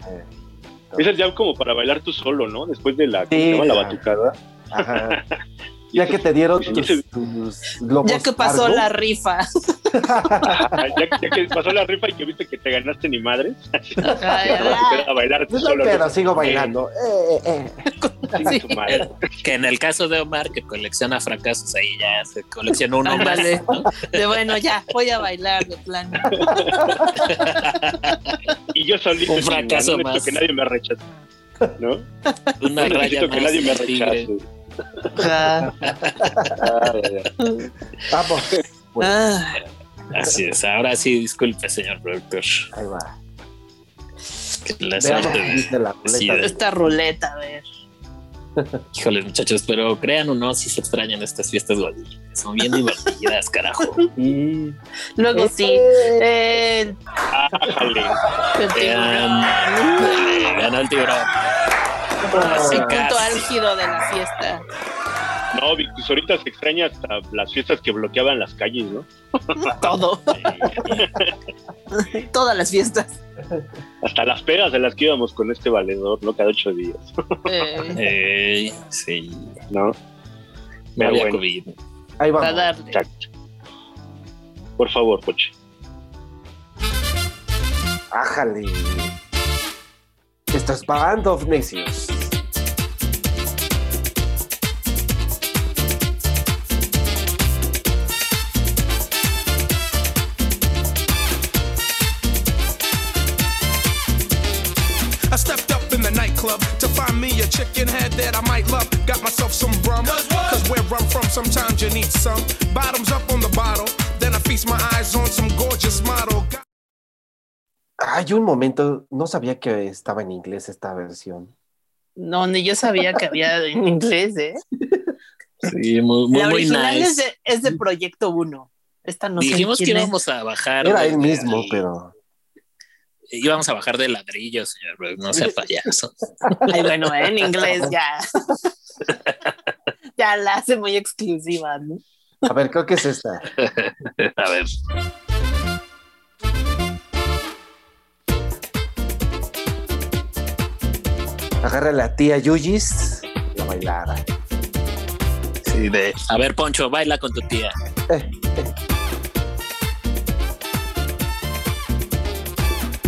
Es ya como para bailar tú solo, ¿no? Después de la, ¿cómo Sí, se llama? la batucada. Ajá. Ya que te dieron tus, tus globos. Ya que pasó la rifa. Ya, ya que pasó la rifa y que viste que te ganaste ni madres. Ay, a bailar tú Pues no, solo. pero sigo bailando. Eh, eh, eh. Sí. tu madre. Que en el caso de Omar, que colecciona fracasos, ahí ya se coleccionó uno más. ¿no? De bueno, ya, voy a bailar de plan. Y yo solito. Un fracaso más. que nadie me rechace. ¿No? Una No raya necesito que más nadie me tigre. Bueno, Ah, Así es. Ahora sí, disculpe, señor productor. ahí va. La suerte de- Sí, esta ruleta, a ver. Híjole, muchachos, pero crean o no, si se extrañan estas fiestas. Son bien divertidas, carajo. Y. Luego sí. Eh, ganó el tiburón. Casi. punto álgido de la fiesta. No, Vic, pues ahorita se extraña hasta las fiestas que bloqueaban las calles, ¿no? Todo. Todas las fiestas. Hasta las pedas de las que íbamos con este valedor, ¿no? Cada ocho días, Eh, Eh, sí, ¿no? no Pero había bueno. COVID. Ahí vamos. darle. Exacto. Por favor, Poche. Ájale. Esto es Band of Necios. I stepped up in the nightclub to find me a chicken head that I might love. Got myself some rum, cause where I'm from, sometimes you need some. Bottoms up on the bottle, then I feast my eyes on some gorgeous model. Got Hay un momento, no sabía que estaba en inglés esta versión. No, ni yo sabía que había en inglés, ¿eh? Sí, muy, muy, la muy original nice. es, de, es de Proyecto 1. Esta no Dijimos sé que íbamos a bajar. Era él mismo, pero. Íbamos a bajar de ladrillo, señor. No sea payaso. Ay, bueno, ¿eh? en inglés ya. ya la hace muy exclusiva, ¿no? A ver, creo que es esta. A ver. Agarra a la tía Yuyis, la bailada. Sí, de. A ver, Poncho, baila con tu tía.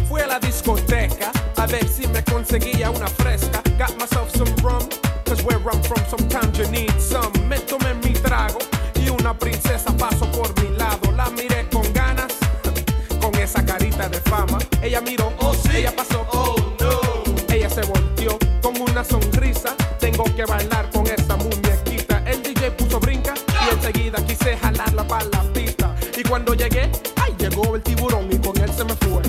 Fui a la discoteca a ver si me conseguía una fresca. Got myself some rum, cause where I'm from, sometimes you need some. Me tomé mi trago y una princesa pasó por mi lado. La miré con ganas, con esa carita de fama. Ella miró, oh sí, ella pasó, oh una sonrisa. Tengo que bailar con esta muñequita. El DJ puso brinca y enseguida quise jalarla para la pista. Y cuando llegué, ahí llegó el tiburón y con él se me fue.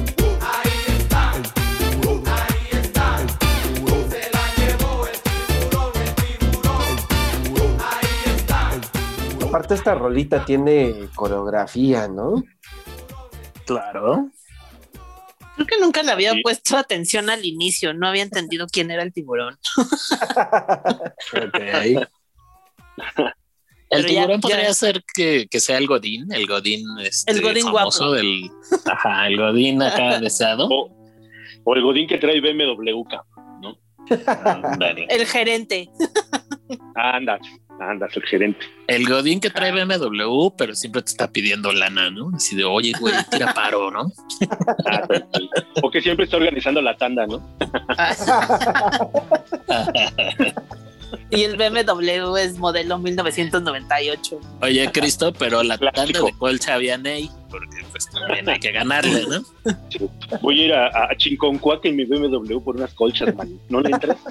Aparte esta rolita tiene coreografía, ¿no? Claro. Creo que nunca le había Sí. puesto atención al inicio, no había entendido quién era el tiburón. Ok. El tiburón ya- podría ser que, que sea el Godín, el Godín, este, El Godín famoso guapo. del. Ajá, el Godín acá besado. O, o el Godín que trae BMW, ¿no? El gerente. Andas, andas, el gerente. El Godín que trae BMW, pero siempre te está pidiendo lana, ¿no? Así de, oye, güey, tira paro, ¿no? Ah. O que siempre está organizando la tanda, ¿no? Y el BMW es modelo 1998. Oye, Cristo, pero la tanda de colcha había Ney, porque pues también hay que ganarle, ¿no? Voy a ir a, a Chinconcuac en mi BMW por unas colchas, man. ¿No le entras?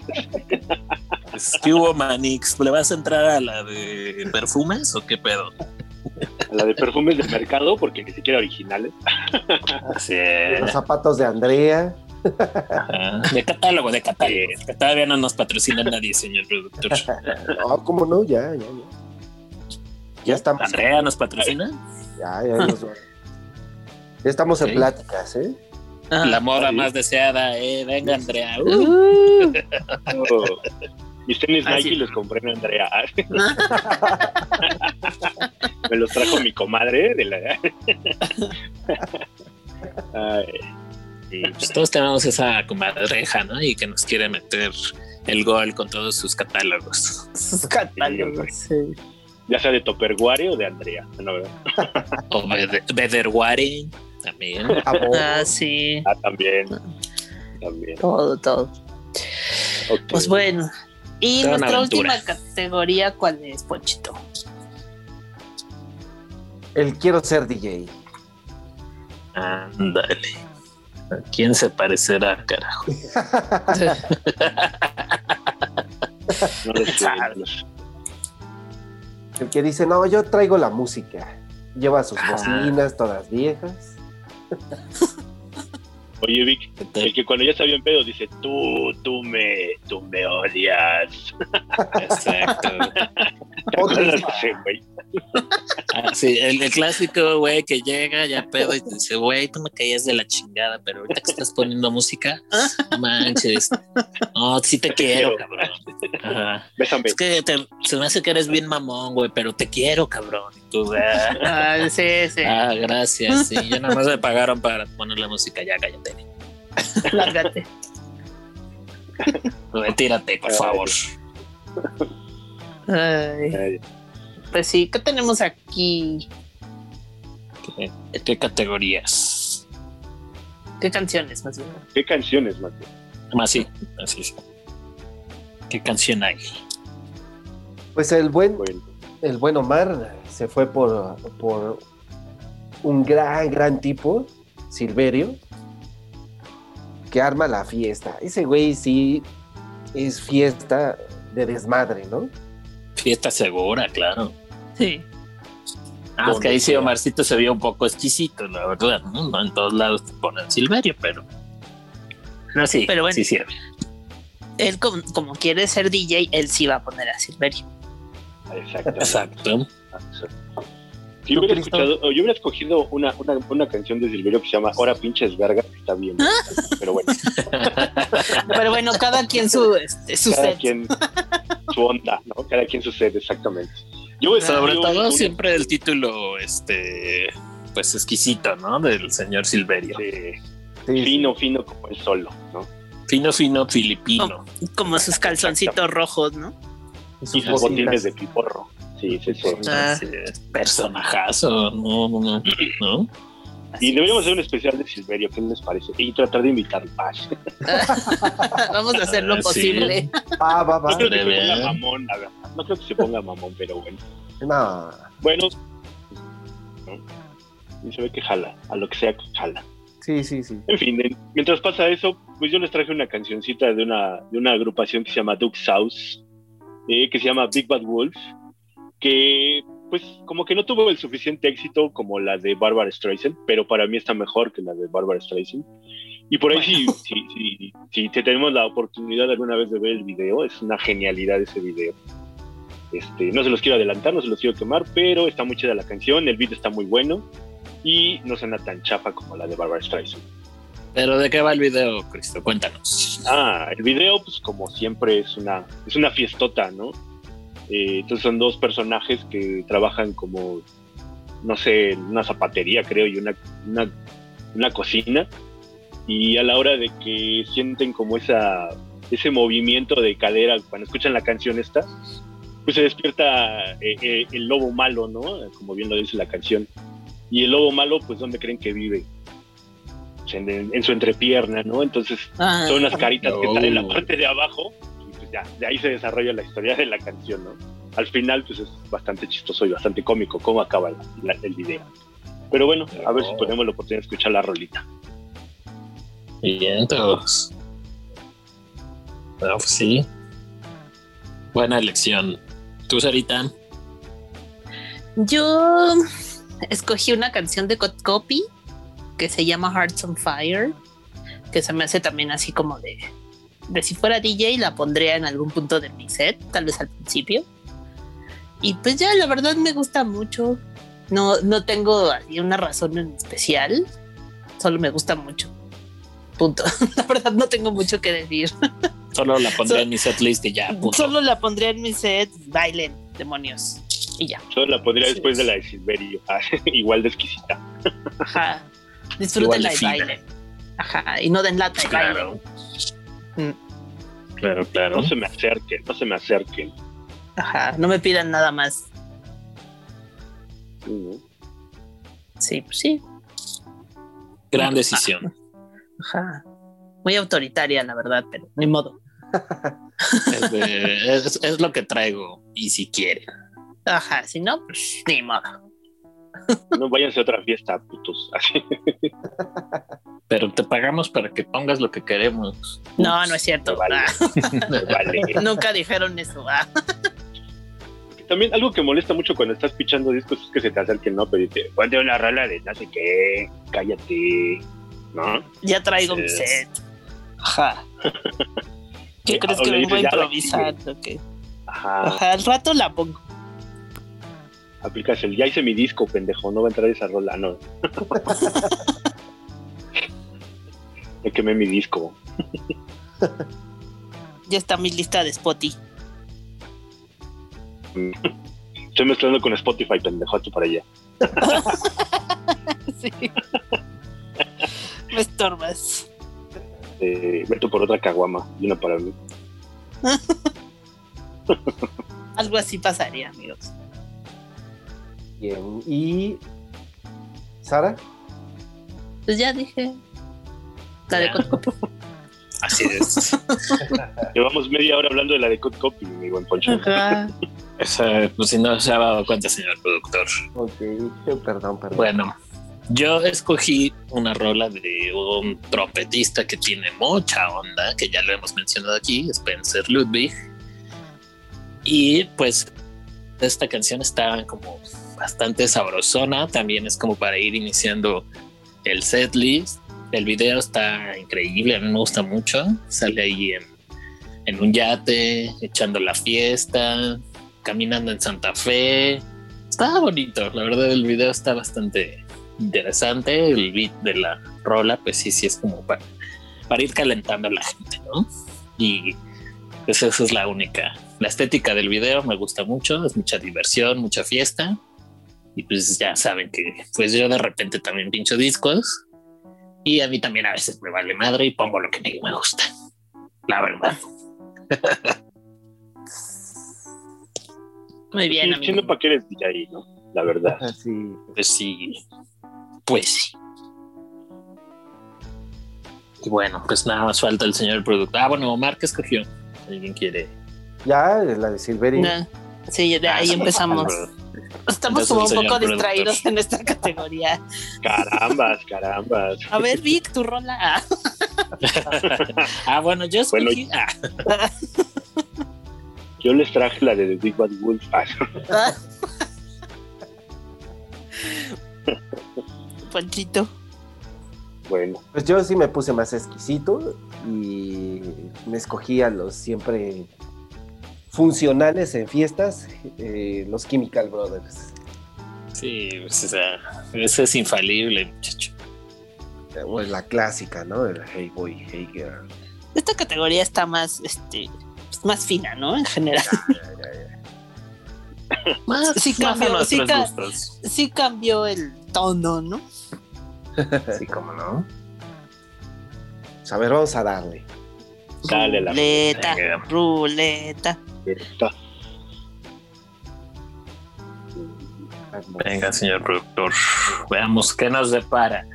Pues, ¿Qué hubo, Manix? ¿Le vas a entrar a la de perfumes o qué pedo? A la de perfumes del mercado, porque ni siquiera originales. Así Los zapatos de Andrea. Ajá. De catálogo, de catálogo. Que todavía no nos patrocina nadie, señor productor. No, ¿cómo no? Ya, ya, ya. Ya estamos. ¿Andrea nos patrocina? Ya, ya, nos- ya estamos en pláticas, ¿eh? La moda sí. más deseada, eh. Venga, Andrea. Uh. Uh, Oh. Mis tenis Ah, Nike sí. los compré en Andrea. Me los trajo mi comadre de la. Ay, Y, pues, todos tenemos esa comadreja, ¿no? Y que nos quiere meter el gol con todos sus catálogos. sus catálogos. sí. ya sea de Topperware o de Andrea. ¿no? ¿verdad? O Beder- Bederware también. Amor. Ah, sí. Ah, también. También. Todo, todo. Ok. Pues bueno. Y Toda nuestra aventura. última categoría, ¿cuál es, Ponchito? El quiero ser DJ. Ándale. ¿A quién se parecerá, carajo? No. El que dice, no, yo traigo la música. Lleva sus Ah. bocinas todas viejas. Oye, Vic, el que cuando ya está bien pedo dice, tú, tú me, tú me odias. Exacto. ¿Te acuerdas güey? Ah, sí, el, el clásico, güey, que llega ya pedo y te dice, güey, tú me caías de la chingada, pero ahorita que estás poniendo música, no manches. No, sí te quiero, cabrón. Ajá. Bésame. Es que te- se me hace que eres bien mamón, güey, pero te quiero, cabrón. Y tú, ah, Ah, sí, sí. ah, gracias. Sí, ya nada más me pagaron para poner la música, ya cállate. Lárgate. Retírate, por favor. Ay, Ay, pues sí, ¿qué tenemos aquí? ¿Qué, qué categorías? ¿Qué canciones más bien? ¿Qué canciones, Mate? Más sí, así sí. ¿Qué canción hay? Pues el buen, Bueno, el buen Omar se fue por, por un gran, gran tipo, Silverio, que arma la fiesta. Ese güey sí es fiesta de desmadre, ¿no? Fiesta segura, claro. Sí. Ah, es que ahí sí Omarcito se vio un poco exquisito, la verdad, ¿no? No en todos lados te ponen Silverio, pero. No, sí, Pero bueno. sí, sí. Él, como, como quiere ser DJ, él sí va a poner a Silverio. exacto. Exacto. Si ¿Tú, hubiera Cristo? escuchado, yo hubiera escogido una, una, una canción de Silverio que se llama Ahora pinches verga, que está bien. Pero bueno, Pero bueno, cada quien su, este, su cada set. quien su onda, ¿no? Cada quien su set, exactamente. Yo voy a Sobre todo un- siempre el título, este, pues exquisito, ¿no? Del señor Silverio. sí, Sí, fino, fino como el solo, ¿no? Fino, fino, filipino. Como sus calzoncitos rojos, ¿no? y sus botines de piporro. Sí, sí, sí. Ah. Sí, personajazo, no, no, no, Y deberíamos hacer un especial de Silverio, ¿qué les parece? Y tratar de invitar más. Vamos a hacer lo Ah, sí. posible. Ah, va, va. No creo que se ponga mamón, la verdad. No creo que se ponga mamón, pero bueno. No. Bueno, ¿no? y se ve que jala, a lo que sea que jala. Sí, sí, sí. En fin, en- mientras pasa eso, pues yo les traje una cancioncita de una, de una agrupación que se llama Duke's House, eh, que se llama Big Bad Wolf, que pues como que no tuvo el suficiente éxito como la de Barbara Streisand, pero para mí está mejor que la de Barbara Streisand. Y por ahí si, si, si, si te tenemos la oportunidad alguna vez de ver el video, es una genialidad ese video. Este, no se los quiero adelantar, no se los quiero quemar, pero está muy chida la canción, el beat está muy bueno y no suena tan chafa como la de Barbara Streisand. Pero ¿de qué va el video, Cristo? Cuéntanos. Ah, el video, pues como siempre, es una, es una fiestota, ¿no? Eh, entonces son dos personajes que trabajan como, no sé, una zapatería, creo, y una, una, una cocina. Y a la hora de que sienten como esa, ese movimiento de cadera cuando escuchan la canción esta, pues se despierta eh, eh, el lobo malo, ¿no? Como bien lo dice la canción. Y el lobo malo, pues, ¿dónde creen que vive? Pues, en, en su entrepierna, ¿no? Entonces Ah, son unas caritas que no. están en la parte de abajo pues ya, de ahí se desarrolla la historia de la canción, ¿no? Al final pues es bastante chistoso y bastante cómico cómo acaba la- la- el video. Pero bueno, a ver si tenemos la oportunidad de escuchar la rolita. Bien, todos. No, pues sí. Buena elección. ¿Tú, Sarita? Yo escogí una canción de Copy que se llama Hearts on Fire, que se me hace también así como de, de si fuera DJ la pondría en algún punto de mi set, tal vez al principio. Y pues ya la verdad me gusta mucho. No, no tengo así una razón en especial, solo me gusta mucho. Punto. La verdad no tengo mucho que decir. Solo la pondré So- en mi setlist y ya. punto. Solo la pondría en mi set, bailen, demonios. Y ya. Solo la pondría Sí. después de la de Silverio, Ah, igual de exquisita. Ajá. Disfrútenla y bailen. Ajá. Y no den lata y Claro. bailen. Claro, claro. No se me acerquen, no se me acerquen. Ajá. No me pidan nada más. Mm. Sí, pues sí. Gran decisión. Ajá. Muy autoritaria, la verdad, pero ni modo. Es, de- es- es lo que traigo. Y si quiere. Ajá. Si no, pues ni modo. No váyanse a otra fiesta, putos. Pero te pagamos para que pongas lo que queremos. No, no es cierto. Vale. Ah, Vale. nunca dijeron eso. Ah. También algo que molesta mucho cuando estás pichando discos es que se te acerquen, ¿no? Pero dice, ponte una rola de no sé qué, cállate, ¿no? Ya traigo mi set. Ajá. ¿Qué crees o que vengo a improvisar? Ajá, Ajá. Al rato la pongo. aplicas el, ya hice mi disco, pendejo, no va a entrar esa rola, no. Ya quemé mi disco. Ya está mi lista de Spotify. Estoy mezclando con Spotify, pendejo, tú para allá. Sí. Me estorbas. Eh, vete por otra caguama y una para mí. Algo así pasaría, amigos. Bien. Y. Sara, Pues ya dije. La de Ya. Cotcopo. Así es. Llevamos media hora hablando de la de Cut Copy, mi buen Poncho. Ajá. Esa, pues si no se ha dado cuenta, señor productor. ok. Perdón, perdón. Bueno, yo escogí una rola de un trompetista que tiene mucha onda, que ya lo hemos mencionado aquí, Spencer Ludwig. Y pues esta canción está como bastante sabrosona, también es como para ir iniciando el setlist. El video está increíble, a mí me gusta mucho. Sale ahí en, un yate, echando la fiesta, caminando en Santa Fe. Está bonito, la verdad el video está bastante interesante. El beat de la rola, pues sí, sí es como para, para ir calentando a la gente, ¿no? Y pues esa es la única. La estética del video me gusta mucho, es mucha diversión, mucha fiesta. Y pues ya saben que pues yo de repente también pincho discos. Y a mí también a veces me vale madre y pongo lo que me me gusta. La verdad. Muy bien, Sí, amigo. para qué eres DJ, ¿no? La verdad. Así. Pues sí. Pues sí. Y bueno, pues nada más falta el señor productor. Ah, bueno, Omar, ¿qué escogió? ¿Alguien quiere? Ya, la de Silveri. No. Sí, de Ah, ahí sí, empezamos. Estamos como un poco productor. distraídos en esta categoría. Carambas, carambas. A ver, Vic, tu rola. Ah. ah, bueno, yo Bueno, escogí. ah, Yo les traje la de The Big Bad Wolf. Ah. Ponchito. bueno, Pues yo sí me puse más exquisito y me escogí a los siempre funcionales en fiestas, eh, los Chemical Brothers. Sí, pues, o sea, ese es infalible, muchacho. O es la clásica, ¿no? El Hey Boy, Hey Girl. Esta categoría está más, este, pues, más fina, ¿no? En general. Más, Sí más cambió, sí ca- gustos. Sí cambió el tono, ¿no? Sí, como no. A ver, vamos a darle. Dale la Ruleta, ruleta. Venga, señor productor. Veamos qué nos depara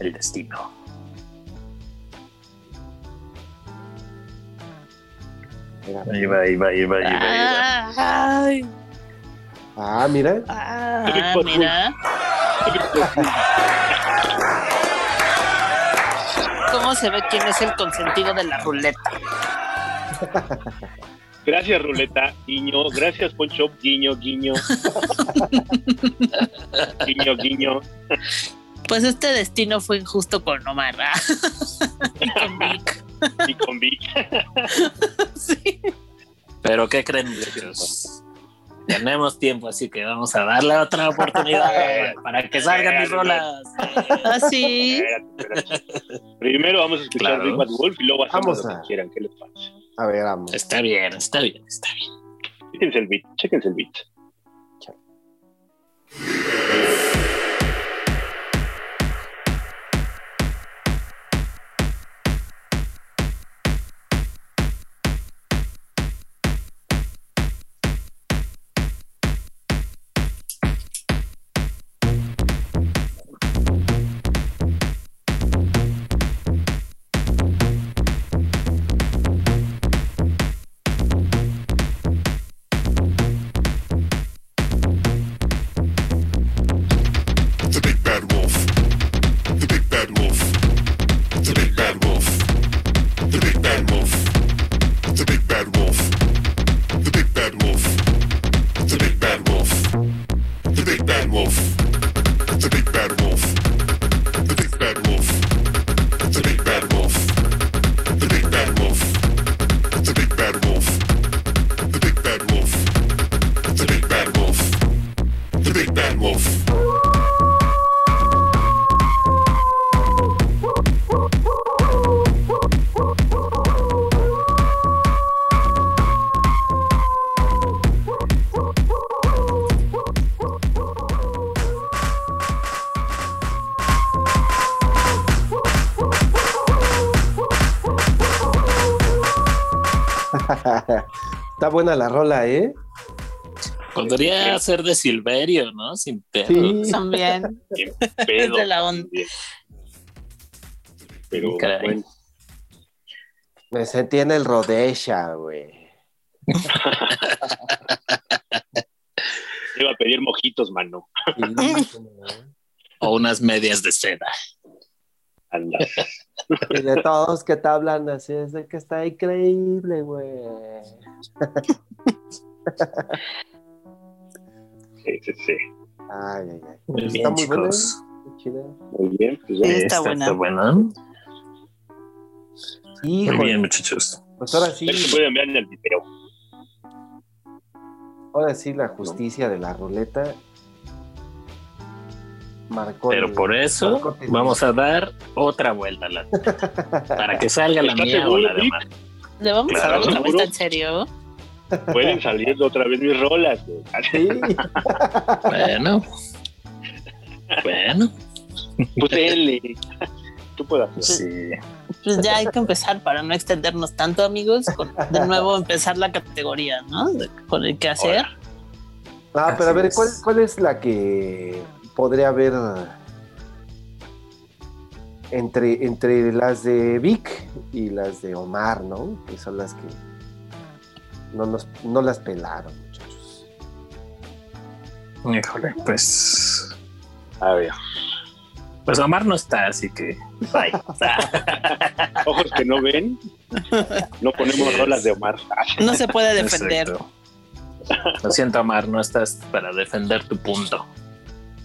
el destino. Ahí va, ahí va, ahí va, ahí va, ahí va. Ay, Ah, mira. ah, mira. ¿Cómo se ve quién es el consentido de la ruleta? Gracias, Ruleta, guiño. Gracias, Poncho, guiño, guiño. guiño, guiño. Pues este destino fue injusto con Omar. ¿ah? y con Vic. Y con Vic. Sí. Pero ¿qué creen? Tenemos tiempo, así que vamos a darle otra oportunidad para que salgan mis rolas. ¿Ah, sí? Espérate, espérate. Primero vamos a escuchar Claro. Big Bad Wolf y luego hacemos Vamos lo a- que quieran. ¿Qué les parece? A ver, vamos. Está bien, está bien, está bien. Chéquense el beat, chéquense el beat. The Está buena la rola, ¿eh? Podría ser de Silverio, ¿no? Sin pedo. Sí. También. Bien Es pedo. de la onda. Pero Caray. bueno, Me sentí en el Rodesha, güey. iba a pedir mojitos, mano. O unas medias de seda. Anda. Y de todos que te hablan así, es de que está increíble, güey. Sí, sí, sí. Ay, ay, ay. Muy Está bien, muy chicos. Chida. Muy bien. Pues ya. Sí, está Esta buena. Está buena. Muy bien, muchachos. pues ahora sí, pueden ver en el video. ahora sí la justicia de la ruleta marcó. Pero el- por eso marcó vamos a dar otra vuelta a la para que salga la ¿Estás mía o la de Vic? Omar. ¿Le vamos a dar otra vuelta en serio? Pueden salir otra vez mis rolas. güey. Sí. Bueno. Bueno, Pues L. Tú puedes hacer. sí. Pues ya hay que empezar para no extendernos tanto, amigos. Con, de nuevo empezar la categoría, ¿no? De- con el que hacer. Ah, pero a ver, es. ¿cuál, ¿cuál es la que podría haber entre, entre las de Vic y las de Omar, ¿no? Que son las que no, nos, no las pelaron, muchachos. Híjole, pues. A ver. Pues Omar no está, así que. Bye. Ojos que no ven. No ponemos rolas de Omar. No se puede defender. Exacto. Lo siento, Omar, no estás para defender tu punto.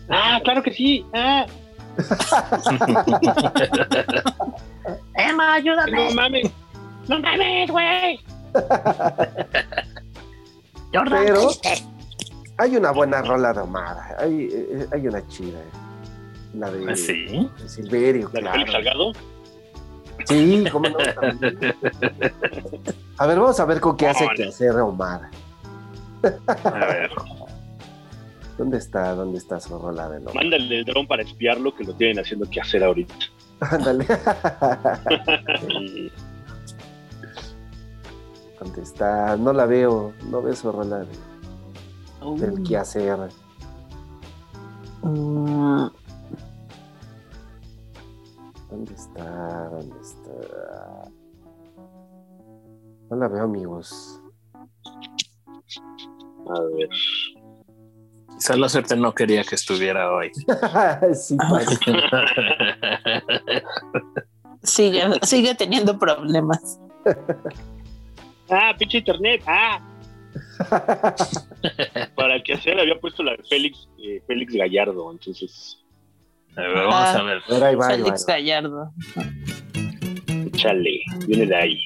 Ah, claro que sí. Ah, Emma, ayúdame. no mames. No mames, güey. Pero-. Hay una buena rola de Omar. Hay, eh, hay una chida. La de, Ah, sí. de Silverio, La claro. Salgado. Sí, cómo no. A ver, vamos a ver con qué hace que hacer Omar. A ver. ¿Dónde está? ¿Dónde está su rola de Omar? Mándale el dron para espiarlo, que lo tienen haciendo que hacer ahorita. Ándale. ¿Dónde está? No la veo. No veo su rola de, del qué hacer. Mm, ¿Dónde está? ¿Dónde está? No la veo, amigos. A ver. Quizá la suerte no quería que estuviera hoy. sí, padre. sigue, sigue teniendo problemas. Ah, pinche internet. Ah. Para que hacer había puesto la de Félix, eh, Félix Gallardo, entonces, A ver, vamos a ver. A ver, ahí va, ahí va, Félix ahí va. Gallardo. chale, viene de ahí.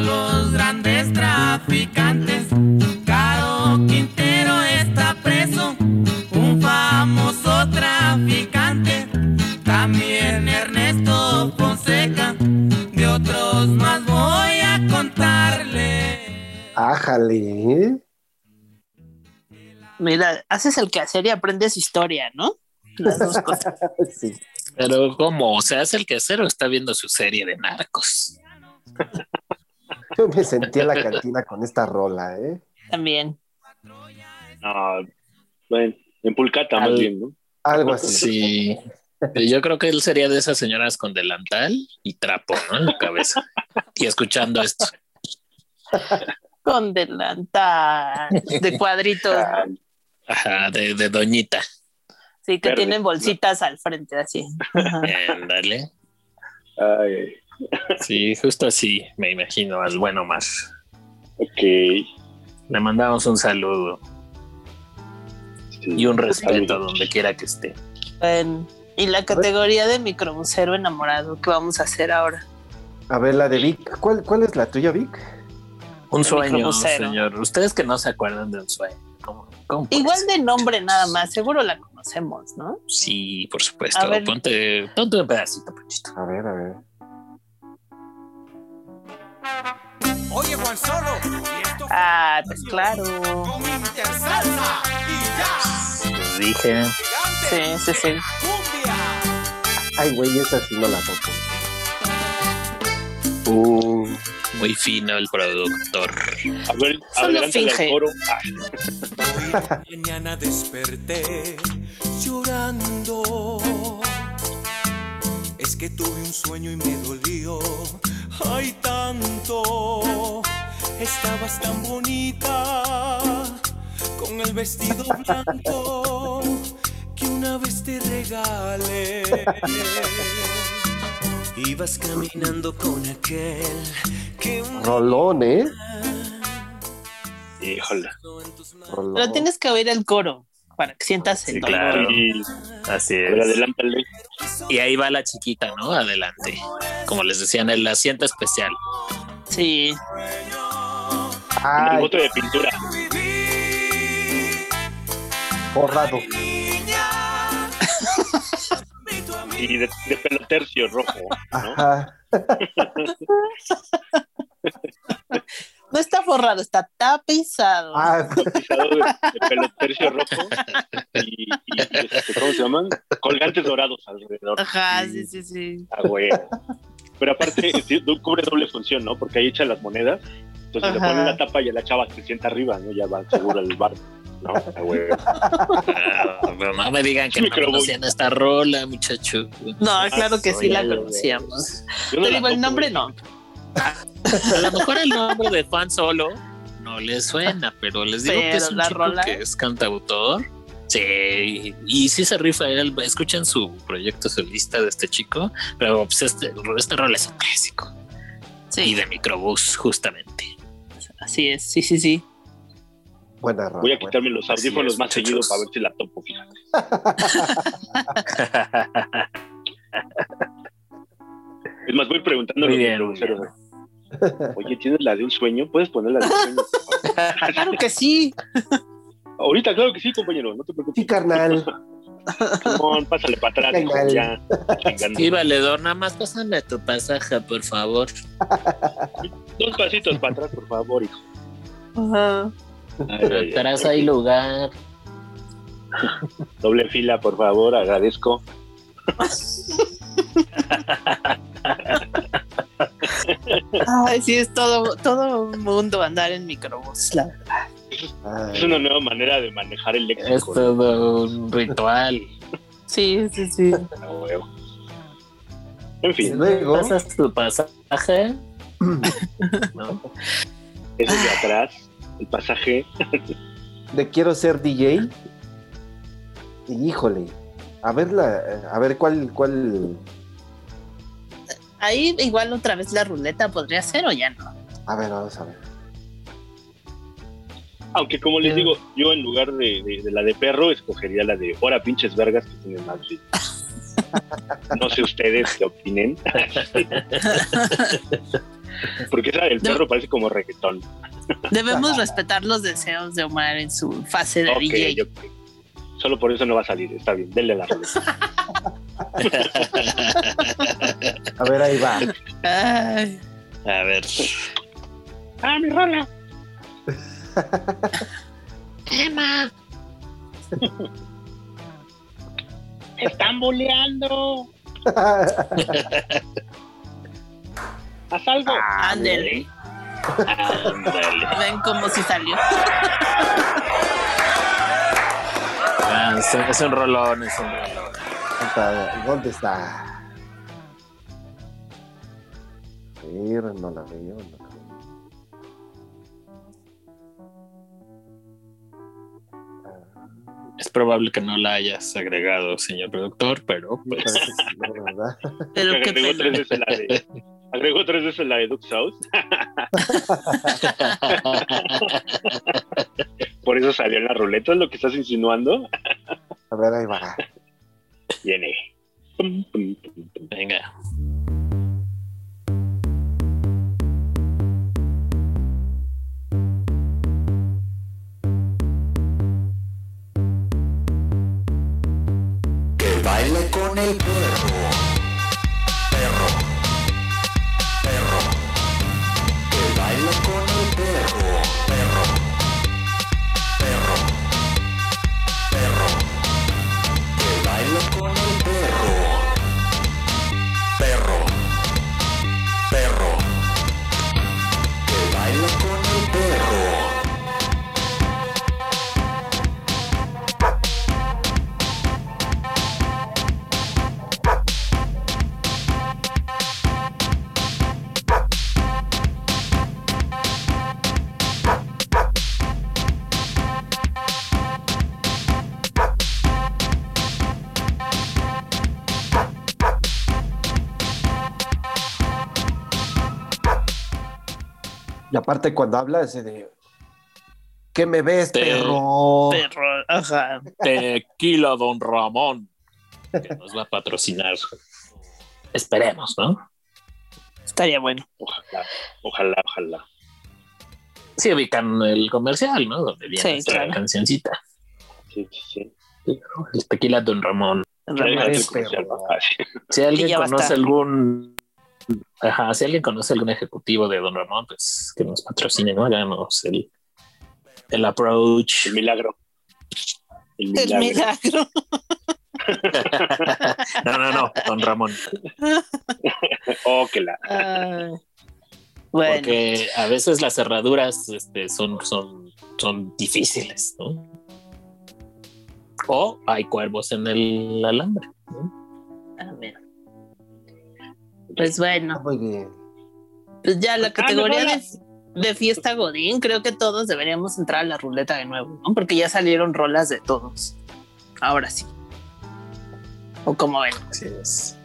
Los grandes traficantes. Caro Quintero está preso, un famoso traficante. También Ernesto Fonseca, de otros más voy a contarle. Ájale. Mira, haces el quehacer y aprendes historia, ¿no? Las dos cosas. Sí. Pero, ¿cómo? ¿Se hace el quehacer o está viendo su serie de narcos? Yo me sentí en la cantina con esta rola, ¿eh? También. No, bueno, en Pulcata más bien, ¿no? Algo así. Sí. Yo creo que él sería de esas señoras con delantal y trapo, ¿no? En la cabeza. Y escuchando esto. Con delantal de cuadritos. Ajá, de, de doñita. Sí, que Verde. tienen bolsitas al frente, así. Ajá. Ándale. ay, ay, Sí, justo así me imagino al bueno más. ok. Le mandamos un saludo sí. y un respeto Saludos. donde quiera que esté. Bueno, y la categoría de microbusero enamorado, ¿qué vamos a hacer ahora? A ver, la de Vic. ¿Cuál, cuál es la tuya, Vic? Un sueño, señor. Ustedes que no se acuerdan de un sueño. ¿Cómo, cómo puede Igual de nombre nada más, seguro la conocemos, ¿no? Sí, por supuesto. A ver. Ponte, ponte un pedacito, Panchito. A ver, a ver. Oye, Juan Solo, y esto fue Ah, pues claro. dije. Sí, sí, sí. Ay, güey, esa sí no la toco. Uh, Muy fino el productor. A ver, Solo finge. coro. Ah, Mañana desperté llorando. Es que tuve un sueño y me dolió. Ay, tanto. Estabas tan bonita con el vestido blanco que una vez te regalé. Ibas caminando con aquel que un rolón, ¿eh? híjole. Rolón. Pero tienes que oír el coro para que sientas el Sí, dolor. claro. Sí, Así es. adelántale. Y ahí va la chiquita, ¿no? Adelante. Como les decía, en el asiento especial. Sí. El Ay, bote de pintura. forrado. Y de, de pelo tercio rojo, ¿no? Ajá. No está forrado, está tapizado. Ah, Pisado de, de pelo tercio rojo y, y, y, este, ¿cómo se llaman? Colgantes dorados alrededor. Ajá, sí, sí, sí. Ah, güey. Pero aparte, cubre doble función, ¿no? Porque ahí echa las monedas. Entonces le ponen la tapa y la chava se sienta arriba, ¿no? Ya va seguro al bar. No, ah, güey. Ah, pero no me digan que no conocían esta rola, muchacho. No, claro que sí la conocíamos. Te digo, el nombre no. A lo mejor el nombre de Juan Solo no les suena, pero les digo que es un la chico rola. que es cantautor. Sí, y sí se rifa él. Escuchen su proyecto solista de este chico, pero pues este, este rol es un clásico. Y Sí. de microbús, justamente. Así es, sí, sí, sí. Buena rola. Voy a buena. quitarme los audífonos más seguido muchachos. para ver si la topo, fíjate. Es más, voy preguntando Muy bien, muy Oye, ¿tienes la de un sueño? ¿Puedes poner la de un sueño? por favor?" Claro que sí. Ahorita, claro que sí, compañero, no te preocupes. Sí, carnal. Simón, pásale para atrás, hijo, ya. Sí, valedor, nada más pásame tu pasaje, por favor. Dos pasitos para atrás, por favor, hijo. Ajá. Ay. atrás hay lugar. Doble fila, por favor, agradezco. Ay, sí, es todo, todo un mundo andar en microbús, la verdad. Ay, Es una nueva manera de manejar el léxico. Es todo un ritual. Sí, sí, sí. En fin, luego, Pasas tu pasaje. ¿no? ese de atrás, el pasaje. de quiero ser DJ. Y híjole. A ver la, a ver cuál, cuál. Ahí igual otra vez la ruleta podría ser o ya no. A ver, vamos a ver. Aunque como les digo, yo en lugar de, de- de la de perro, escogería la de hora pinches vergas que tiene más ritmo. No sé ustedes qué opinen. Porque esa del perro parece como reggaetón. Debemos respetar los deseos de Omar en su fase de Ok, DJ. Solo por eso no va a salir, está bien, denle la ruleta. A ver, ahí va. Ay, A ver. ¡Ah, mi rola! Emma. ¡Están boleando! ¡Haz algo! Ándele. Ven cómo si salió. Ah, es, es un rolón, es un rolón. Está- ¿Dónde está? A ver, no la veo. No la veo. Es probable que no la hayas agregado, señor productor, pero pues. parece que sí, no, ¿verdad? Pero qué agregó tres veces la de. Agregó tres veces la de Duck South. Por eso salió en la ruleta, es lo que estás insinuando. A ver, ahí va. Viene. Pum, pum, pum, pum. Venga. Que baile con el perro. Y aparte, cuando habla, ese de. ¿Qué me ves, Te- perro? Perro, ajá. Tequila Don Ramón, que nos va a patrocinar. Esperemos, ¿no? Estaría bueno. Ojalá, ojalá, ojalá. Sí, ubican el comercial, ¿no? Donde viene Sí, esta claro. cancioncita. Sí, sí, sí. El tequila Don Ramón. Ramón. Si alguien conoce algún. Ajá, si alguien conoce algún ejecutivo de Don Ramón, pues que nos patrocine, ¿no? Háganos el, el approach. El milagro. El El milagro. milagro. No, no, no, Don Ramón. Oh, que la. Ay. Bueno, Porque a veces las cerraduras este, son, son, son difíciles, ¿no? O hay cuervos en el alambre. ¿no? a ver. Pues bueno, Muy bien. pues ya la categoría no, de, de fiesta Godín, creo que todos deberíamos entrar a la ruleta de nuevo, ¿no? Porque ya salieron rolas de todos. Ahora sí. O como ven. Así es.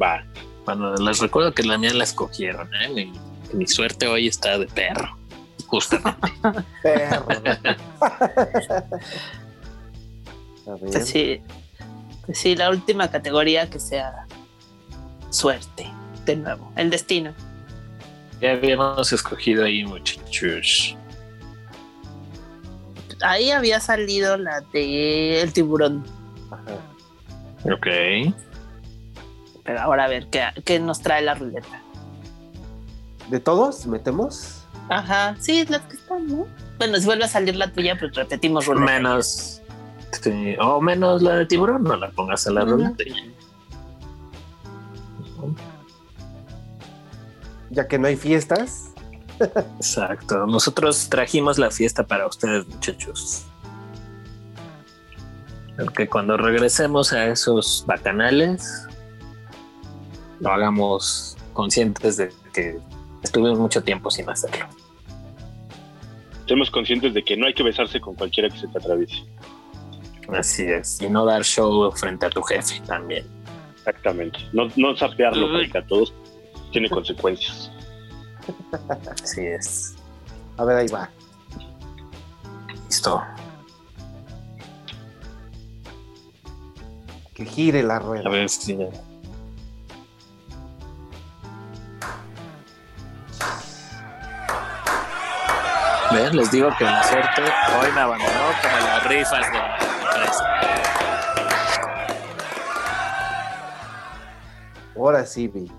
Va. Bueno, les recuerdo que la mía la escogieron, ¿eh? Mi, mi suerte hoy está de perro. Justamente. Perro. A ver. Pues sí, pues sí, la última categoría que sea suerte, de nuevo, el destino. Ya habíamos escogido ahí, muchachos. Ahí había salido la de el tiburón, Ajá. Ok. pero ahora a ver qué, qué nos trae la ruleta. ¿De todos metemos? Ajá, sí, las que están, ¿no? Bueno, si vuelve a salir la tuya, pues repetimos ruleta. Menos. Sí, o menos la de tiburón, no la pongas a la Ujú. ruleta. Ya que no hay fiestas. Exacto. Nosotros trajimos la fiesta para ustedes, muchachos. Porque cuando regresemos a esos bacanales, lo hagamos conscientes de que estuvimos mucho tiempo sin hacerlo. Estemos conscientes de que no hay que besarse con cualquiera que se te atraviese. Así es. Y no dar show frente a tu jefe también. Exactamente. No, no sapearlo frente a todos tiene consecuencias. Así es. A ver, ahí va. Listo. Que gire la A rueda. ver si. ¿Ven? Les digo que la suerte hoy me abandonó como las rifas de la empresa. Ahora sí, Vic.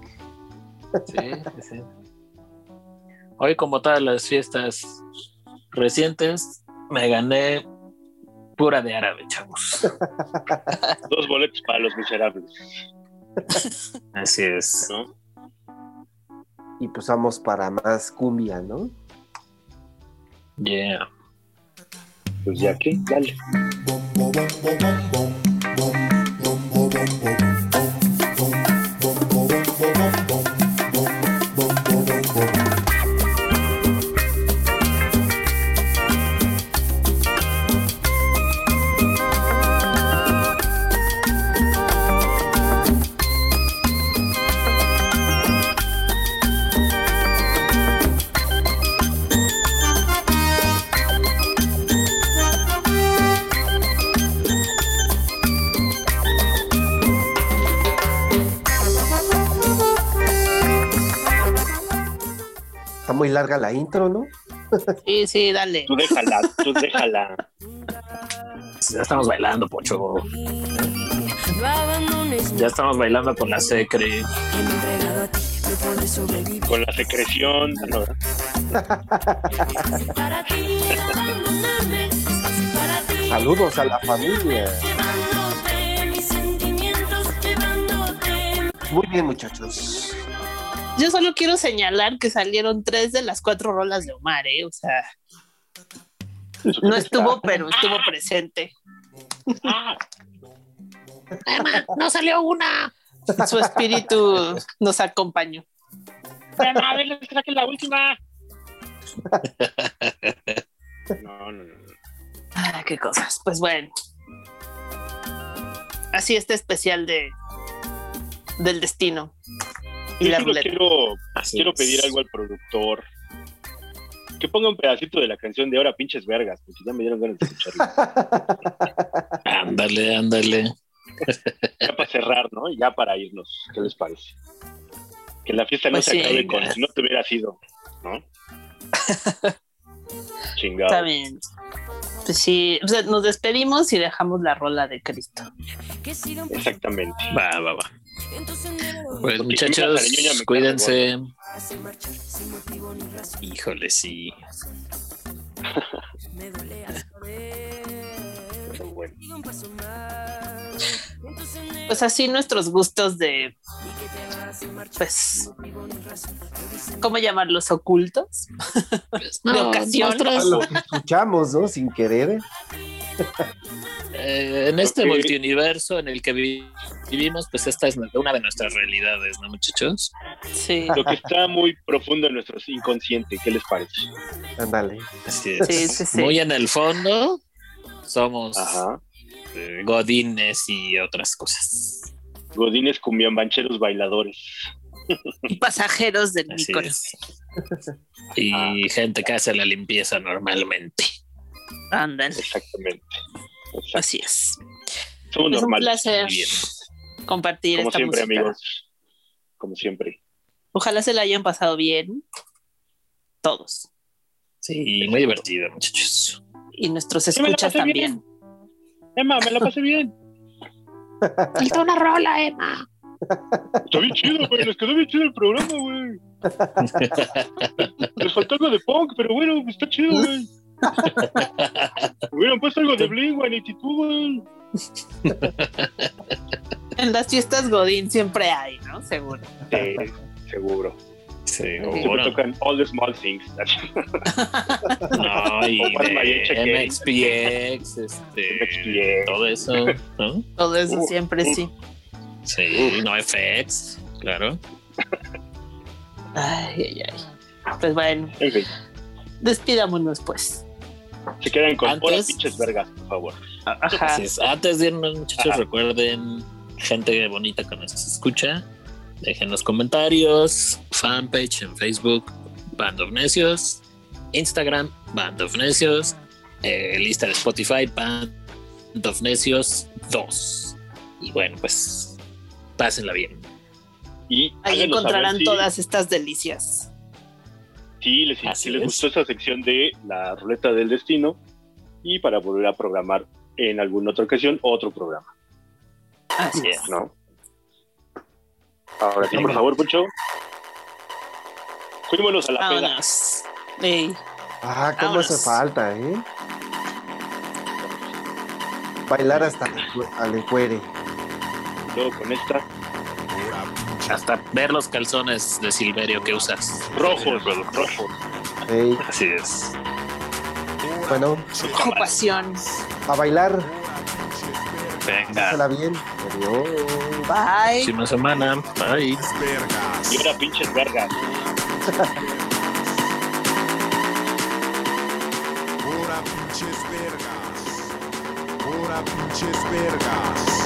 Sí, sí, sí. Hoy, como todas las fiestas recientes, me gané pura de árabe, chavos. Dos boletos para los miserables. Así es. ¿no? Y pues vamos para más cumbia, ¿no? Yeah. Pues ya que, dale. Larga la intro, ¿no? Sí, sí, dale. Tú déjala, tú déjala. Ya estamos bailando, Pocho. Ya estamos bailando con la secre. Con la secreción. Saludos a la familia. Muy bien, muchachos. Yo solo quiero señalar que salieron tres de las cuatro rolas de Omar, ¿eh? O sea, no estuvo, pero estuvo presente. no salió una. Su espíritu nos acompañó. A ver, les traje la última. No, no, no. Ah, qué cosas. Pues bueno. Así este especial de del destino y Yo la solo quiero, Así quiero es. pedir algo al productor. Que ponga un pedacito de la canción de ahora pinches vergas, porque ya me dieron ganas de escucharla. Ándale, ándale. ya para cerrar, ¿no? Y ya para irnos. ¿Qué les parece? Que la fiesta no Pues se sí. acabe con si no te hubiera sido, ¿no? Chingado. Está bien. Pues sí, o sea, nos despedimos y dejamos la rola de Cristo. Exactamente. Va, va, va. Pues muchachos, cuídense. Híjole, sí. Pues así nuestros gustos de, pues, ¿cómo llamarlos? Ocultos. Pues, De ocasión. nosotros, Lo que escuchamos, ¿no? Sin querer. Eh, en este Ok. multiuniverso en el que vi- vivimos, pues esta es una de nuestras realidades, ¿no, muchachos? Sí. Lo que está muy profundo en nuestro inconsciente, ¿qué les parece? Ándale. Así es. Sí, sí, sí. Muy en el fondo, somos Ajá. eh, godines y otras cosas. Godines cumbiambancheros bailadores. y pasajeros del Así es. Y gente que hace la limpieza normalmente. Ándale, Exactamente. Exacto. así es. Somos Es un placer Bien. compartir Como esta siempre, música. amigos. Como siempre. Ojalá se la hayan pasado bien todos Sí, muy divertido, muchachos. y nuestros escuchas también. Emma, me la pasé bien. Falta una rola, Emma. Está bien chido, güey. Les quedó bien chido el programa, güey. Les faltó algo de punk, pero bueno, pues está chido, güey. Hubieran puesto algo de Blink, güey, güey. En las fiestas Godín siempre hay, ¿no? Seguro. Sí, seguro. Bueno. tocan All the Small Things. No, y de MXPX, este, MXPX. todo eso, ¿no? Todo eso Uh, siempre uh. sí. Sí, no FX, claro. Ay, ay, ay. Pues bueno, En fin, despidámonos pues. Se quedan con Antes- horas pinches vergas, por favor. Ajá. Así es. Antes de irnos, muchachos, Ajá. recuerden, gente bonita que nos escucha, dejen los comentarios, fanpage en Facebook, Band of Necios, Instagram, Band of Necios, eh, lista de Spotify, Band of Necios 2. Y bueno, pues, pásenla bien. Y Ahí encontrarán si- todas estas delicias. Sí, les, si les es. gustó esta sección de la ruleta del destino y para volver a programar en alguna otra ocasión otro programa, Así es. ¿no? Ahora sí, por favor, Poncho. Fuímonos a la peda. Vámonos. Ey, Ah, cómo Vámonos. hace falta, ¿eh? Bailar hasta al encuere. Luego con esta. Hasta ver los calzones de Silverio que usas. Rojos, rojos. Ey, Así es. bueno, ocupación. a bailar, Venga. pásala bien. Adiós. Bye. Próxima semana. Bye. Y ahora pinches vergas. Ora pinches vergas. Ora pinches vergas.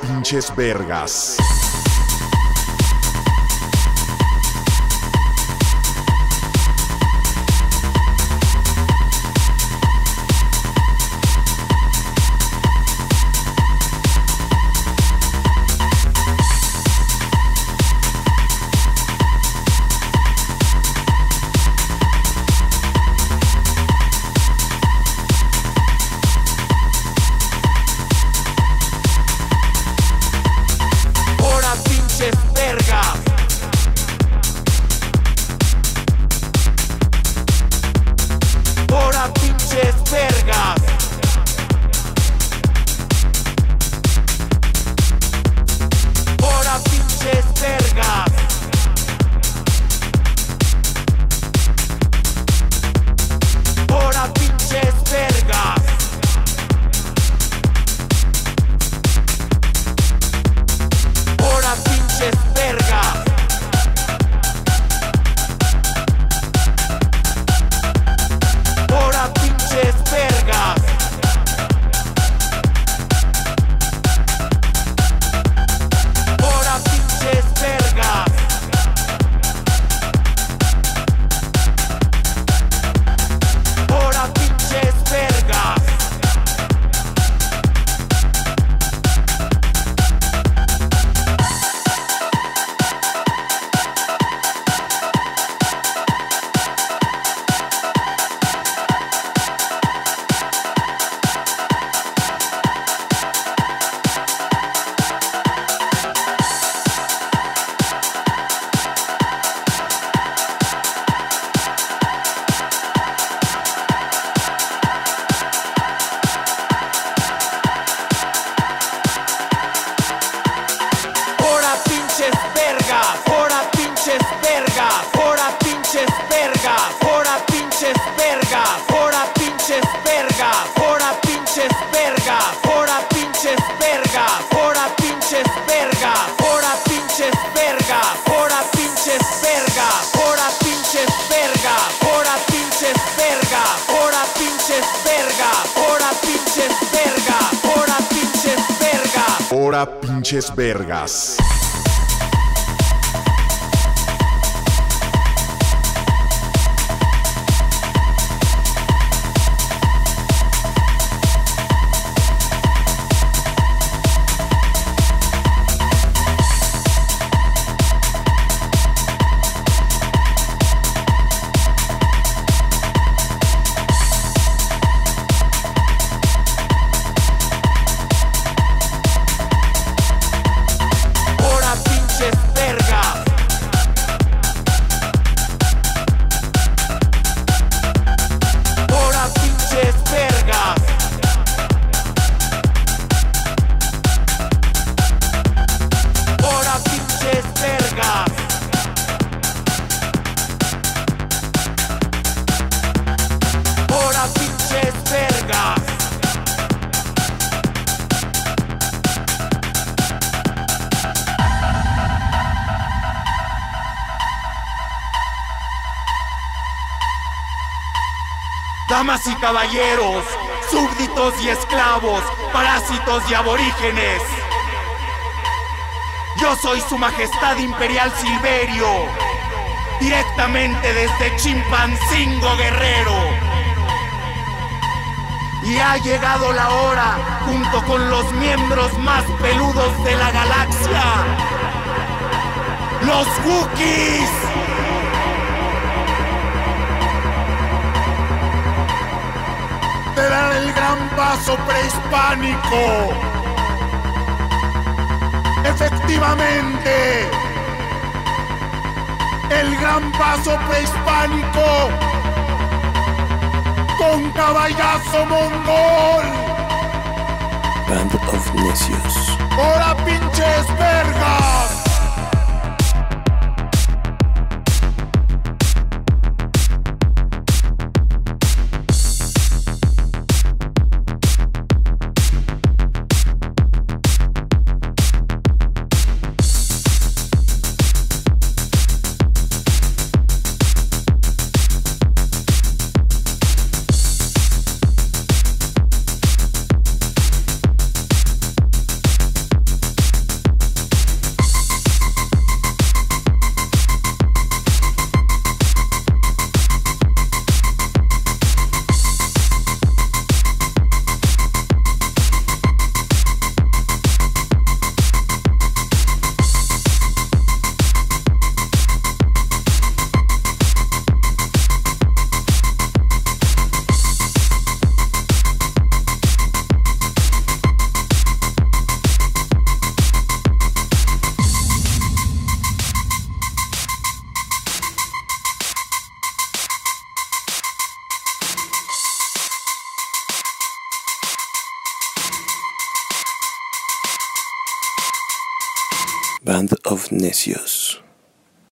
pinches vergas. Pinches vergas. Damas y caballeros, súbditos y esclavos, parásitos y aborígenes. Yo soy su majestad imperial Silverio, directamente desde Chimpancingo Guerrero. Y ha llegado la hora, junto con los miembros más peludos de la galaxia, los Wookiees. de dar el gran paso prehispánico. Efectivamente, el gran paso prehispánico con caballazo mongol. Band of Necios. ¡Hora pinches vergas!